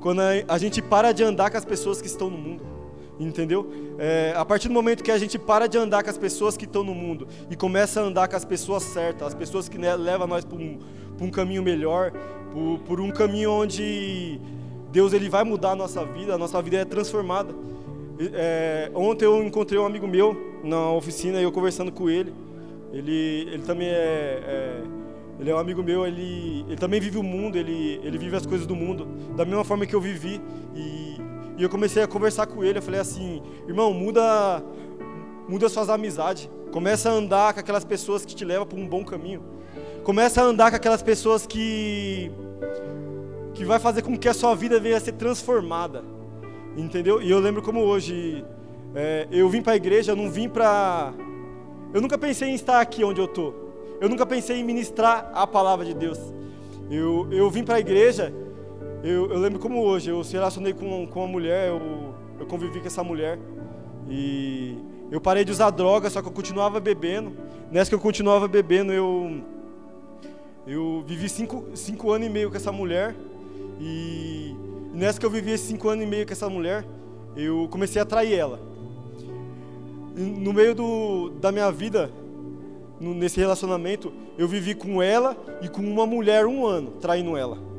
Speaker 2: quando a, gente para de andar com as pessoas que estão no mundo. Entendeu? É, a partir do momento que a gente para de andar com as pessoas que estão no mundo e começa a andar com as pessoas certas, as pessoas que né, levam nós para um, um, caminho melhor, por, por um caminho onde Deus ele vai mudar a nossa vida, a nossa vida é transformada. É, ontem eu encontrei um amigo meu na oficina e eu conversando com ele. Ele, ele também é, é, ele é um amigo meu. Ele, ele também vive o mundo. Ele, ele vive as coisas do mundo da mesma forma que eu vivi. E, e eu comecei a conversar com ele. Eu falei assim, irmão, muda, muda suas amizades. Começa a andar com aquelas pessoas que te levam para um bom caminho. Começa a andar com aquelas pessoas que que vai fazer com que a sua vida venha a ser transformada. Entendeu? E eu lembro como hoje, é, eu vim para a igreja, eu não vim para. Eu nunca pensei em estar aqui onde eu estou. Eu nunca pensei em ministrar a palavra de Deus. Eu, eu vim para a igreja, eu, eu, lembro como hoje, eu se relacionei com, com uma mulher, eu, eu convivi com essa mulher. E eu parei de usar droga, só que eu continuava bebendo. Nessa que eu continuava bebendo, eu, eu vivi cinco, cinco anos e meio com essa mulher. E nessa que eu vivi esses cinco anos e meio com essa mulher, eu comecei a trair ela. E no meio do, da minha vida, nesse relacionamento, eu vivi com ela e com uma mulher um ano, traindo ela.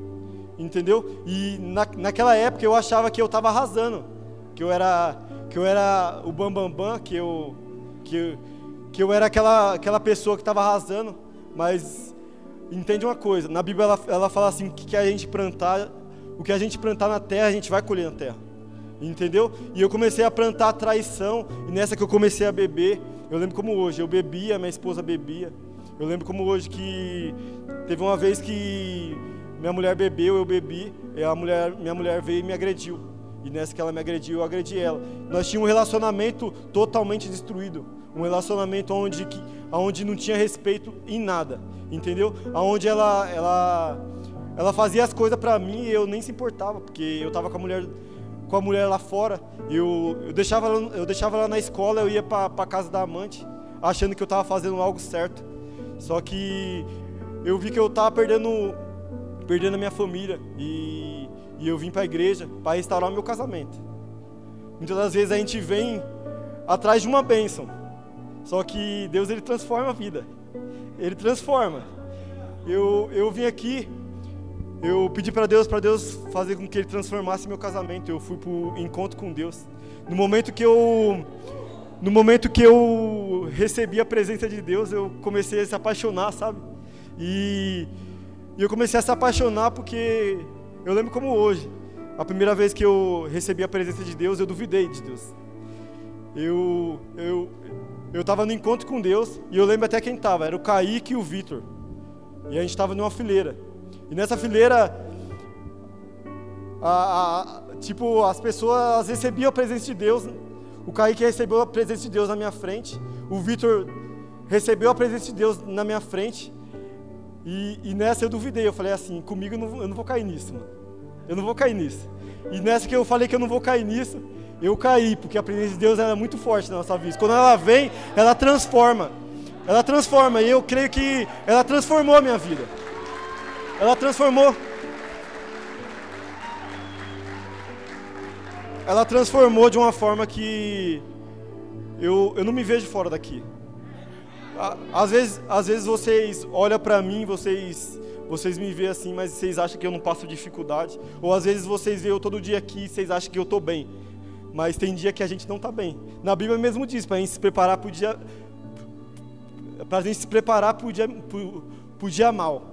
Speaker 2: Entendeu? E na, naquela época eu achava que eu estava arrasando, que eu era que eu era o bambambam, bam, bam, que eu que eu, que eu era aquela aquela pessoa que estava arrasando, mas entende uma coisa, na Bíblia ela, ela fala assim que, que a gente plantar, o que a gente plantar na terra, a gente vai colher na terra. Entendeu? E eu comecei a plantar traição, e nessa que eu comecei a beber, eu lembro como hoje, eu bebia, minha esposa bebia. Eu lembro como hoje que teve uma vez que minha mulher bebeu, eu bebi, e a mulher, minha mulher veio e me agrediu. E nessa que ela me agrediu, eu agredi ela. Nós tínhamos um relacionamento totalmente destruído. Um relacionamento onde, onde não tinha respeito em nada. Entendeu? Onde ela, ela, ela fazia as coisas para mim e eu nem se importava, porque eu tava com a mulher com a mulher lá fora. Eu, eu, deixava, ela, eu deixava ela na escola, eu ia para a casa da amante, achando que eu estava fazendo algo certo. Só que eu vi que eu estava perdendo, perdendo a minha família. E, e eu vim para a igreja para restaurar o meu casamento. Muitas das vezes a gente vem atrás de uma bênção. Só que Deus ele transforma a vida. Ele transforma. Eu, eu vim aqui eu pedi para Deus, para Deus fazer com que Ele transformasse meu casamento. Eu fui para o encontro com Deus. No momento que eu, no momento que eu recebi a presença de Deus, eu comecei a se apaixonar, sabe? E, e eu comecei a se apaixonar porque eu lembro como hoje, a primeira vez que eu recebi a presença de Deus, eu duvidei de Deus. Eu, eu, eu estava no encontro com Deus e eu lembro até quem estava, era o Kaique e o Vitor. E a gente estava numa fileira. E nessa fileira, a, a, tipo, as pessoas recebiam a presença de Deus. O Kaique recebeu a presença de Deus na minha frente. O Vitor recebeu a presença de Deus na minha frente. E, e, nessa eu duvidei. Eu falei assim: comigo eu não, eu não vou cair nisso, mano. Eu não vou cair nisso. E nessa que eu falei que eu não vou cair nisso, eu caí, porque a presença de Deus é muito forte na nossa vida. Quando ela vem, ela transforma. Ela transforma. E eu creio que ela transformou a minha vida. Ela transformou. Ela transformou de uma forma que eu, eu não me vejo fora daqui. Às vezes, às vezes vocês olham para mim, vocês vocês me veem assim, mas vocês acham que eu não passo dificuldade. Ou às vezes vocês veem eu todo dia aqui e vocês acham que eu estou bem. Mas tem dia que a gente não está bem. Na Bíblia mesmo diz, para a gente se preparar para o dia. Para a gente se preparar para o dia, dia mal.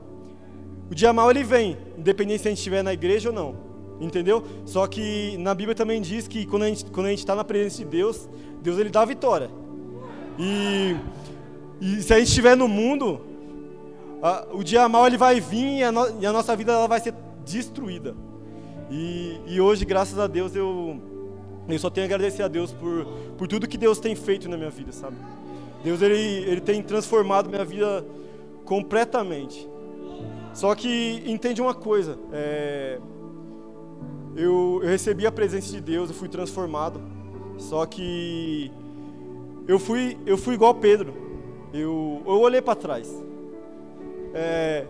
Speaker 2: O dia mal ele vem, independente se a gente estiver na igreja ou não. Entendeu? Só que na Bíblia também diz que quando a gente quando a gente está na presença de Deus, Deus ele dá a vitória. E, e se a gente estiver no mundo, a, o dia mal ele vai vir e a, no, e a, nossa vida ela vai ser destruída. E, e hoje, graças a Deus, eu eu só tenho a agradecer a Deus por, por tudo que Deus tem feito na minha vida, sabe? Deus ele, ele tem transformado minha vida completamente. Só que entende uma coisa, é, eu, eu, recebi a presença de Deus, eu fui transformado. Só que eu fui, eu fui igual Pedro. Eu, eu olhei para trás. É,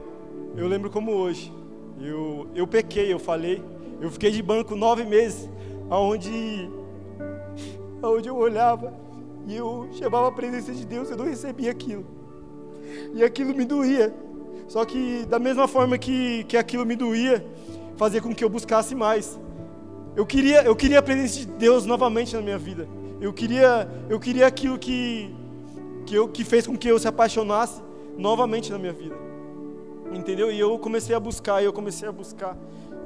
Speaker 2: eu lembro como hoje. Eu, eu pequei, eu falei. Eu fiquei de banco nove meses, aonde, aonde eu olhava e eu chamava a presença de Deus, eu não recebia aquilo. E aquilo me doía. Só que da mesma forma que, que aquilo me doía, fazia com que eu buscasse mais. Eu queria, eu queria a presença de Deus novamente na minha vida. Eu queria, eu queria aquilo que, que, eu, que fez com que eu se apaixonasse novamente na minha vida. Entendeu? E eu comecei a buscar, e eu comecei a buscar.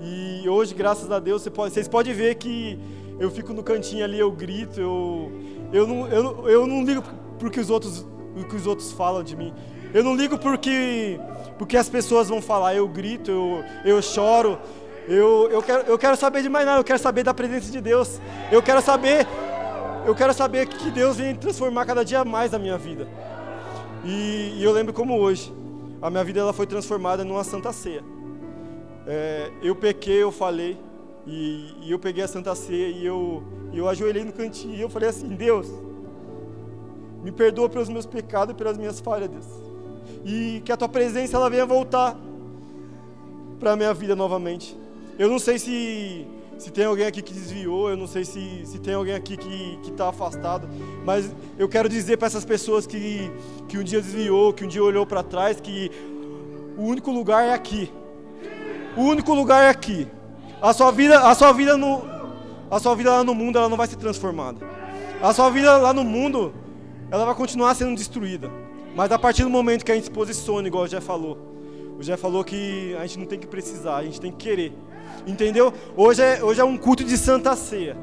Speaker 2: E hoje, graças a Deus, vocês podem ver que eu fico no cantinho ali, eu grito, eu, eu, não, eu, eu não ligo porque os outros, que os outros falam de mim. Eu não ligo porque, porque as pessoas vão falar, eu grito, eu, eu choro. Eu, eu, quero, eu quero saber de mais nada, eu quero saber da presença de Deus. Eu quero saber, eu quero saber que Deus vem transformar cada dia mais a minha vida. E, e eu lembro como hoje, a minha vida ela foi transformada numa santa ceia. É, eu pequei, eu falei, e, e, eu peguei a santa ceia e eu, eu ajoelhei no cantinho e eu falei assim, Deus, me perdoa pelos meus pecados e pelas minhas falhas, Deus e que a tua presença ela venha voltar para a minha vida novamente. Eu não sei se, se tem alguém aqui que desviou, eu não sei se, se tem alguém aqui que está afastado, mas eu quero dizer para essas pessoas que, que um dia desviou, que um dia olhou para trás, que o único lugar é aqui. O único lugar é aqui. A sua vida, a sua vida no, a sua vida lá no mundo ela não vai ser transformada. A sua vida lá no mundo ela vai continuar sendo destruída. Mas a partir do momento que a gente se posiciona, igual o Jé falou, o Jé falou que a gente não tem que precisar, a gente tem que querer. Entendeu? Hoje é, hoje é um culto de santa ceia.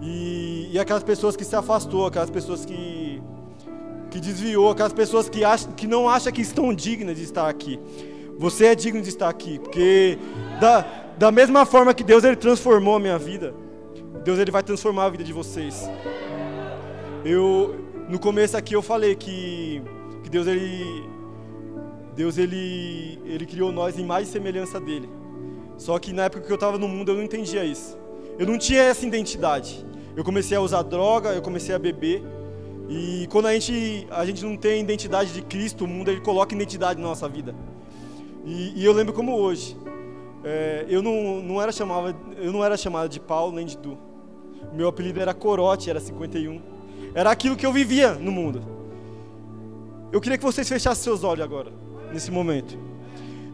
Speaker 2: E, e aquelas pessoas que se afastou, aquelas pessoas que, que desviou, aquelas pessoas que, acham, que não acham que estão dignas de estar aqui. Você é digno de estar aqui, porque da, da mesma forma que Deus ele transformou a minha vida, Deus ele vai transformar a vida de vocês. Eu no começo aqui eu falei que, que Deus ele Deus ele ele criou nós em mais semelhança dele. Só que na época que eu estava no mundo eu não entendia isso. Eu não tinha essa identidade. Eu comecei a usar droga, eu comecei a beber. E quando a gente, a gente não tem identidade de Cristo, o mundo ele coloca identidade na nossa vida. E, e eu lembro como hoje. É, eu, não, não era chamava, eu não era chamado de Paulo nem de Du. Meu apelido era Corote, era 51. Era aquilo que eu vivia no mundo. Eu queria que vocês fechassem seus olhos agora, nesse momento.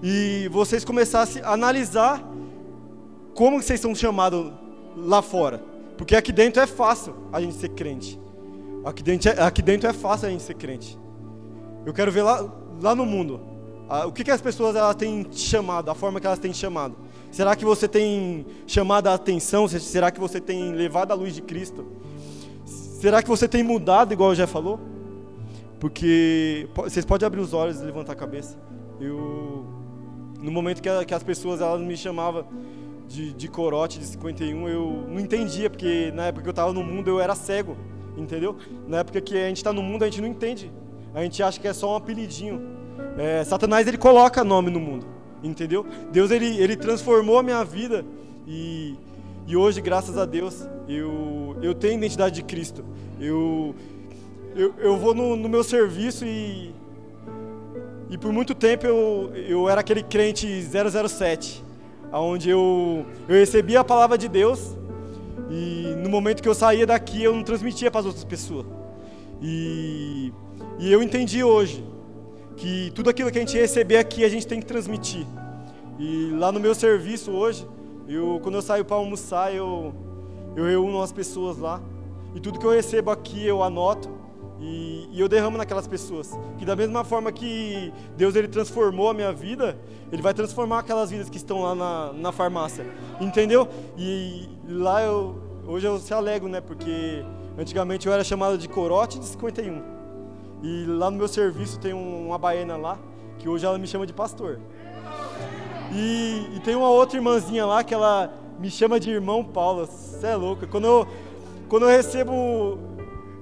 Speaker 2: E vocês começassem a analisar como vocês são chamados lá fora. Porque aqui dentro é fácil a gente ser crente. Aqui dentro é, aqui dentro é fácil a gente ser crente. Eu quero ver lá, lá no mundo. o que, que as pessoas elas têm chamado, a forma que elas têm chamado. Será que você tem chamado a atenção? Será que você tem levado a luz de Cristo? Será que você tem mudado, igual já falou? Porque vocês podem abrir os olhos e levantar a cabeça. Eu, no momento que, que as pessoas elas me chamavam de, de corote de 51, eu não entendia, porque na época que eu estava no mundo eu era cego, entendeu? Na época que a gente está no mundo a gente não entende. A gente acha que é só um apelidinho. É, Satanás ele coloca nome no mundo, entendeu? Deus ele, ele transformou a minha vida e, e hoje, graças a Deus, eu, eu tenho a identidade de Cristo. Eu, eu, eu vou no, no meu serviço e, e por muito tempo eu, eu era aquele crente 007 onde eu, eu recebia a palavra de Deus e no momento que eu saía daqui eu não transmitia para as outras pessoas. E, e eu entendi hoje que tudo aquilo que a gente receber aqui a gente tem que transmitir. E lá no meu serviço hoje, eu, quando eu saio para almoçar, eu, eu reúno as pessoas lá e tudo que eu recebo aqui eu anoto e, e, eu derramo naquelas pessoas. Que da mesma forma que Deus ele transformou a minha vida, Ele vai transformar aquelas vidas que estão lá na, na farmácia. Entendeu? E lá eu. Hoje eu se alegro, né? Porque antigamente eu era chamado de corote de 51. E lá no meu serviço tem uma baiana lá, que hoje ela me chama de pastor. E, e tem uma outra irmãzinha lá que ela me chama de irmão Paulo. Você é louca. Quando eu, quando eu recebo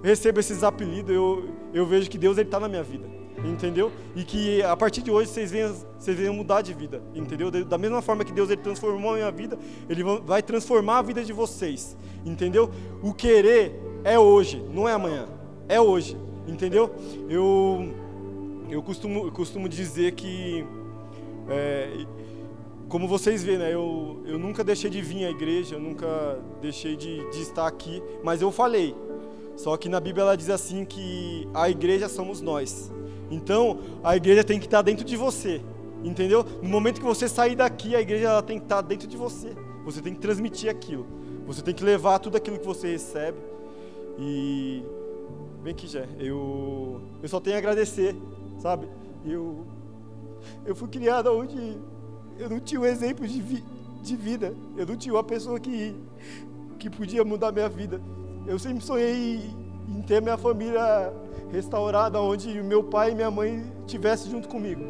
Speaker 2: recebo esses apelidos, eu, eu vejo que Deus está na minha vida, entendeu? E que a partir de hoje vocês venham, vocês venham mudar de vida, entendeu? Da mesma forma que Deus ele transformou a minha vida, Ele vai transformar a vida de vocês, entendeu? O querer é hoje, não é amanhã, é hoje, entendeu? Eu, eu, costumo, eu costumo dizer que, é, como vocês veem, né, eu, eu nunca deixei de vir à igreja, eu nunca deixei de, de estar aqui, mas eu falei, só que na Bíblia ela diz assim que a igreja somos nós. Então, a igreja tem que estar dentro de você. Entendeu? No momento que você sair daqui, a igreja ela tem que estar dentro de você. Você tem que transmitir aquilo. Você tem que levar tudo aquilo que você recebe. E bem que já, eu eu só tenho a agradecer, sabe? Eu eu fui criado onde eu não tinha um exemplo de, vi, de vida. Eu não tinha uma pessoa que que podia mudar minha vida. Eu sempre sonhei em ter minha família restaurada, onde meu pai e minha mãe estivessem junto comigo.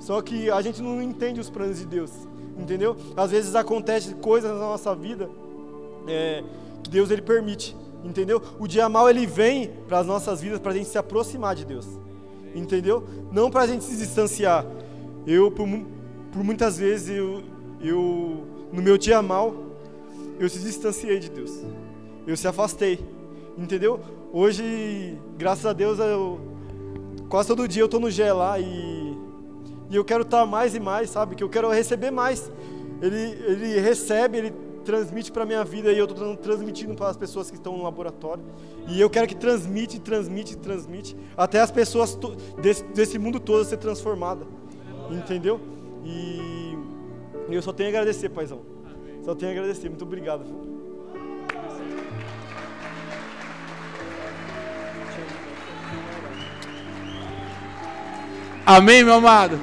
Speaker 2: Só que a gente não entende os planos de Deus, entendeu? Às vezes acontecem coisas na nossa vida é, que Deus ele permite, entendeu? O dia mal ele vem para as nossas vidas para a gente se aproximar de Deus, entendeu? Não para a gente se distanciar. Eu por, por muitas vezes eu, eu no meu dia mal eu se distanciei de Deus eu se afastei, entendeu? Hoje, graças a Deus, eu quase todo dia eu estou no G e, e eu quero estar tá mais e mais, sabe? Que eu quero receber mais. Ele, ele recebe, ele transmite para minha vida e eu estou transmitindo para as pessoas que estão no laboratório. E eu quero que transmite, transmite, transmite, até as pessoas desse, desse mundo todo ser transformada. Entendeu? E eu só tenho a agradecer, paizão. Só tenho a agradecer. Muito obrigado.
Speaker 1: Amém, meu amado?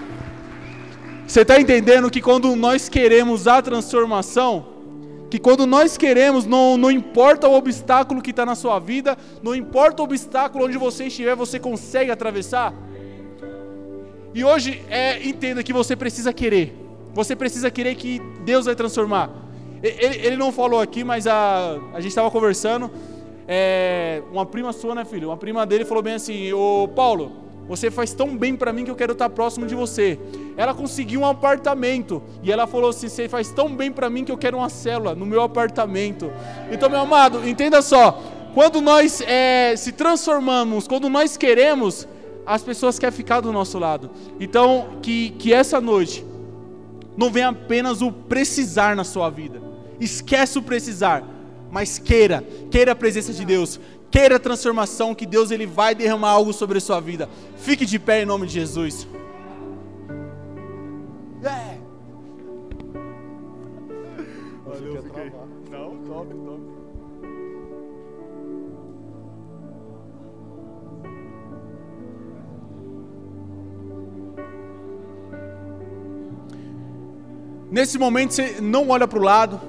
Speaker 1: Você está entendendo que quando nós queremos a transformação, que quando nós queremos, não, não importa o obstáculo que está na sua vida, não importa o obstáculo onde você estiver, você consegue atravessar? E hoje, é, entenda que você precisa querer, você precisa querer que Deus vai transformar. Ele, ele não falou aqui, mas a, a gente estava conversando, é, uma prima sua, né filho? Uma prima dele falou bem assim, ô Paulo, você faz tão bem para mim que eu quero estar próximo de você. Ela conseguiu um apartamento e ela falou assim: Você faz tão bem para mim que eu quero uma célula no meu apartamento. Então, meu amado, entenda só: quando nós é, se transformamos, quando nós queremos, as pessoas querem ficar do nosso lado. Então, que, que essa noite não venha apenas o precisar na sua vida. Esquece o precisar, mas queira, queira a presença de Deus, Queira a transformação que Deus ele vai derramar algo sobre a sua vida. Fique de pé em nome de Jesus. É. Valeu, fiquei. Não, top, top. Nesse momento você não olha para o lado.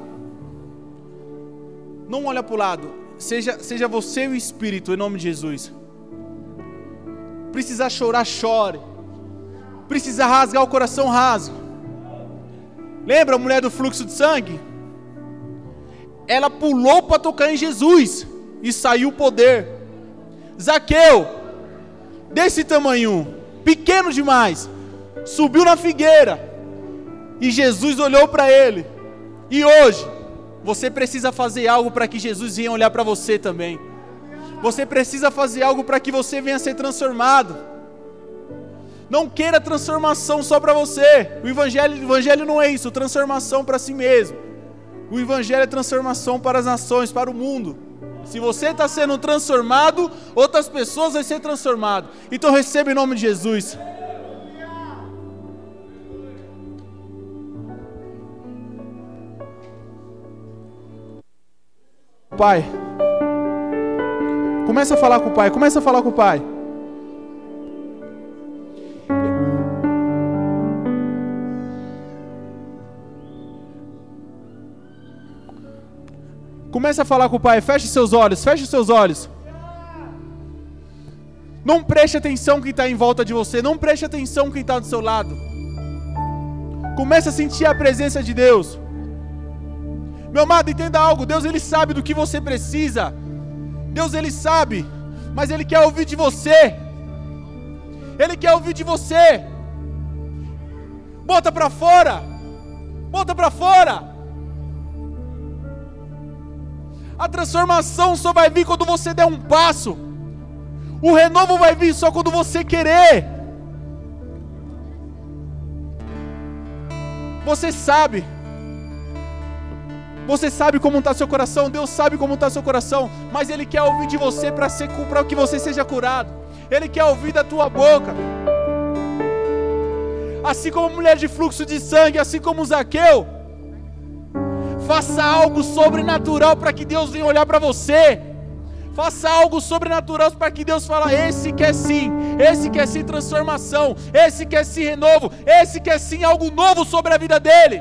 Speaker 1: Não olha para o lado Seja, seja você o Espírito, em nome de Jesus. Precisar chorar, chore. Precisa rasgar o coração, rasga. Lembra a mulher do fluxo de sangue? Ela pulou para tocar em Jesus e saiu o poder. Zaqueu, desse tamanho, pequeno demais, subiu na figueira e Jesus olhou para ele. E hoje, você precisa fazer algo para que Jesus venha olhar para você também. Você precisa fazer algo para que você venha ser transformado. Não queira transformação só para você. O evangelho, o evangelho não é isso, transformação para si mesmo. O evangelho é transformação para as nações, para o mundo. Se você está sendo transformado, outras pessoas vão ser transformadas. Então receba em nome de Jesus. Pai. Começa a falar com o Pai, começa a falar com o Pai. Começa a falar com o Pai, feche seus olhos, feche seus olhos. Não preste atenção quem está em volta de você, não preste atenção quem está do seu lado. Comece a sentir a presença de Deus. Meu amado, entenda algo. Deus ele sabe do que você precisa. Deus ele sabe, mas ele quer ouvir de você. Ele quer ouvir de você. Bota para fora. Bota para fora. A transformação só vai vir quando você der um passo. O renovo vai vir só quando você querer. Você sabe você sabe como está seu coração, Deus sabe como está seu coração, mas Ele quer ouvir de você para que você seja curado. Ele quer ouvir da tua boca. Assim como a mulher de fluxo de sangue, assim como Zaqueu, faça algo sobrenatural para que Deus venha olhar para você. Faça algo sobrenatural para que Deus fale: esse quer sim, esse quer sim transformação, esse quer sim renovo, esse quer sim algo novo sobre a vida dele.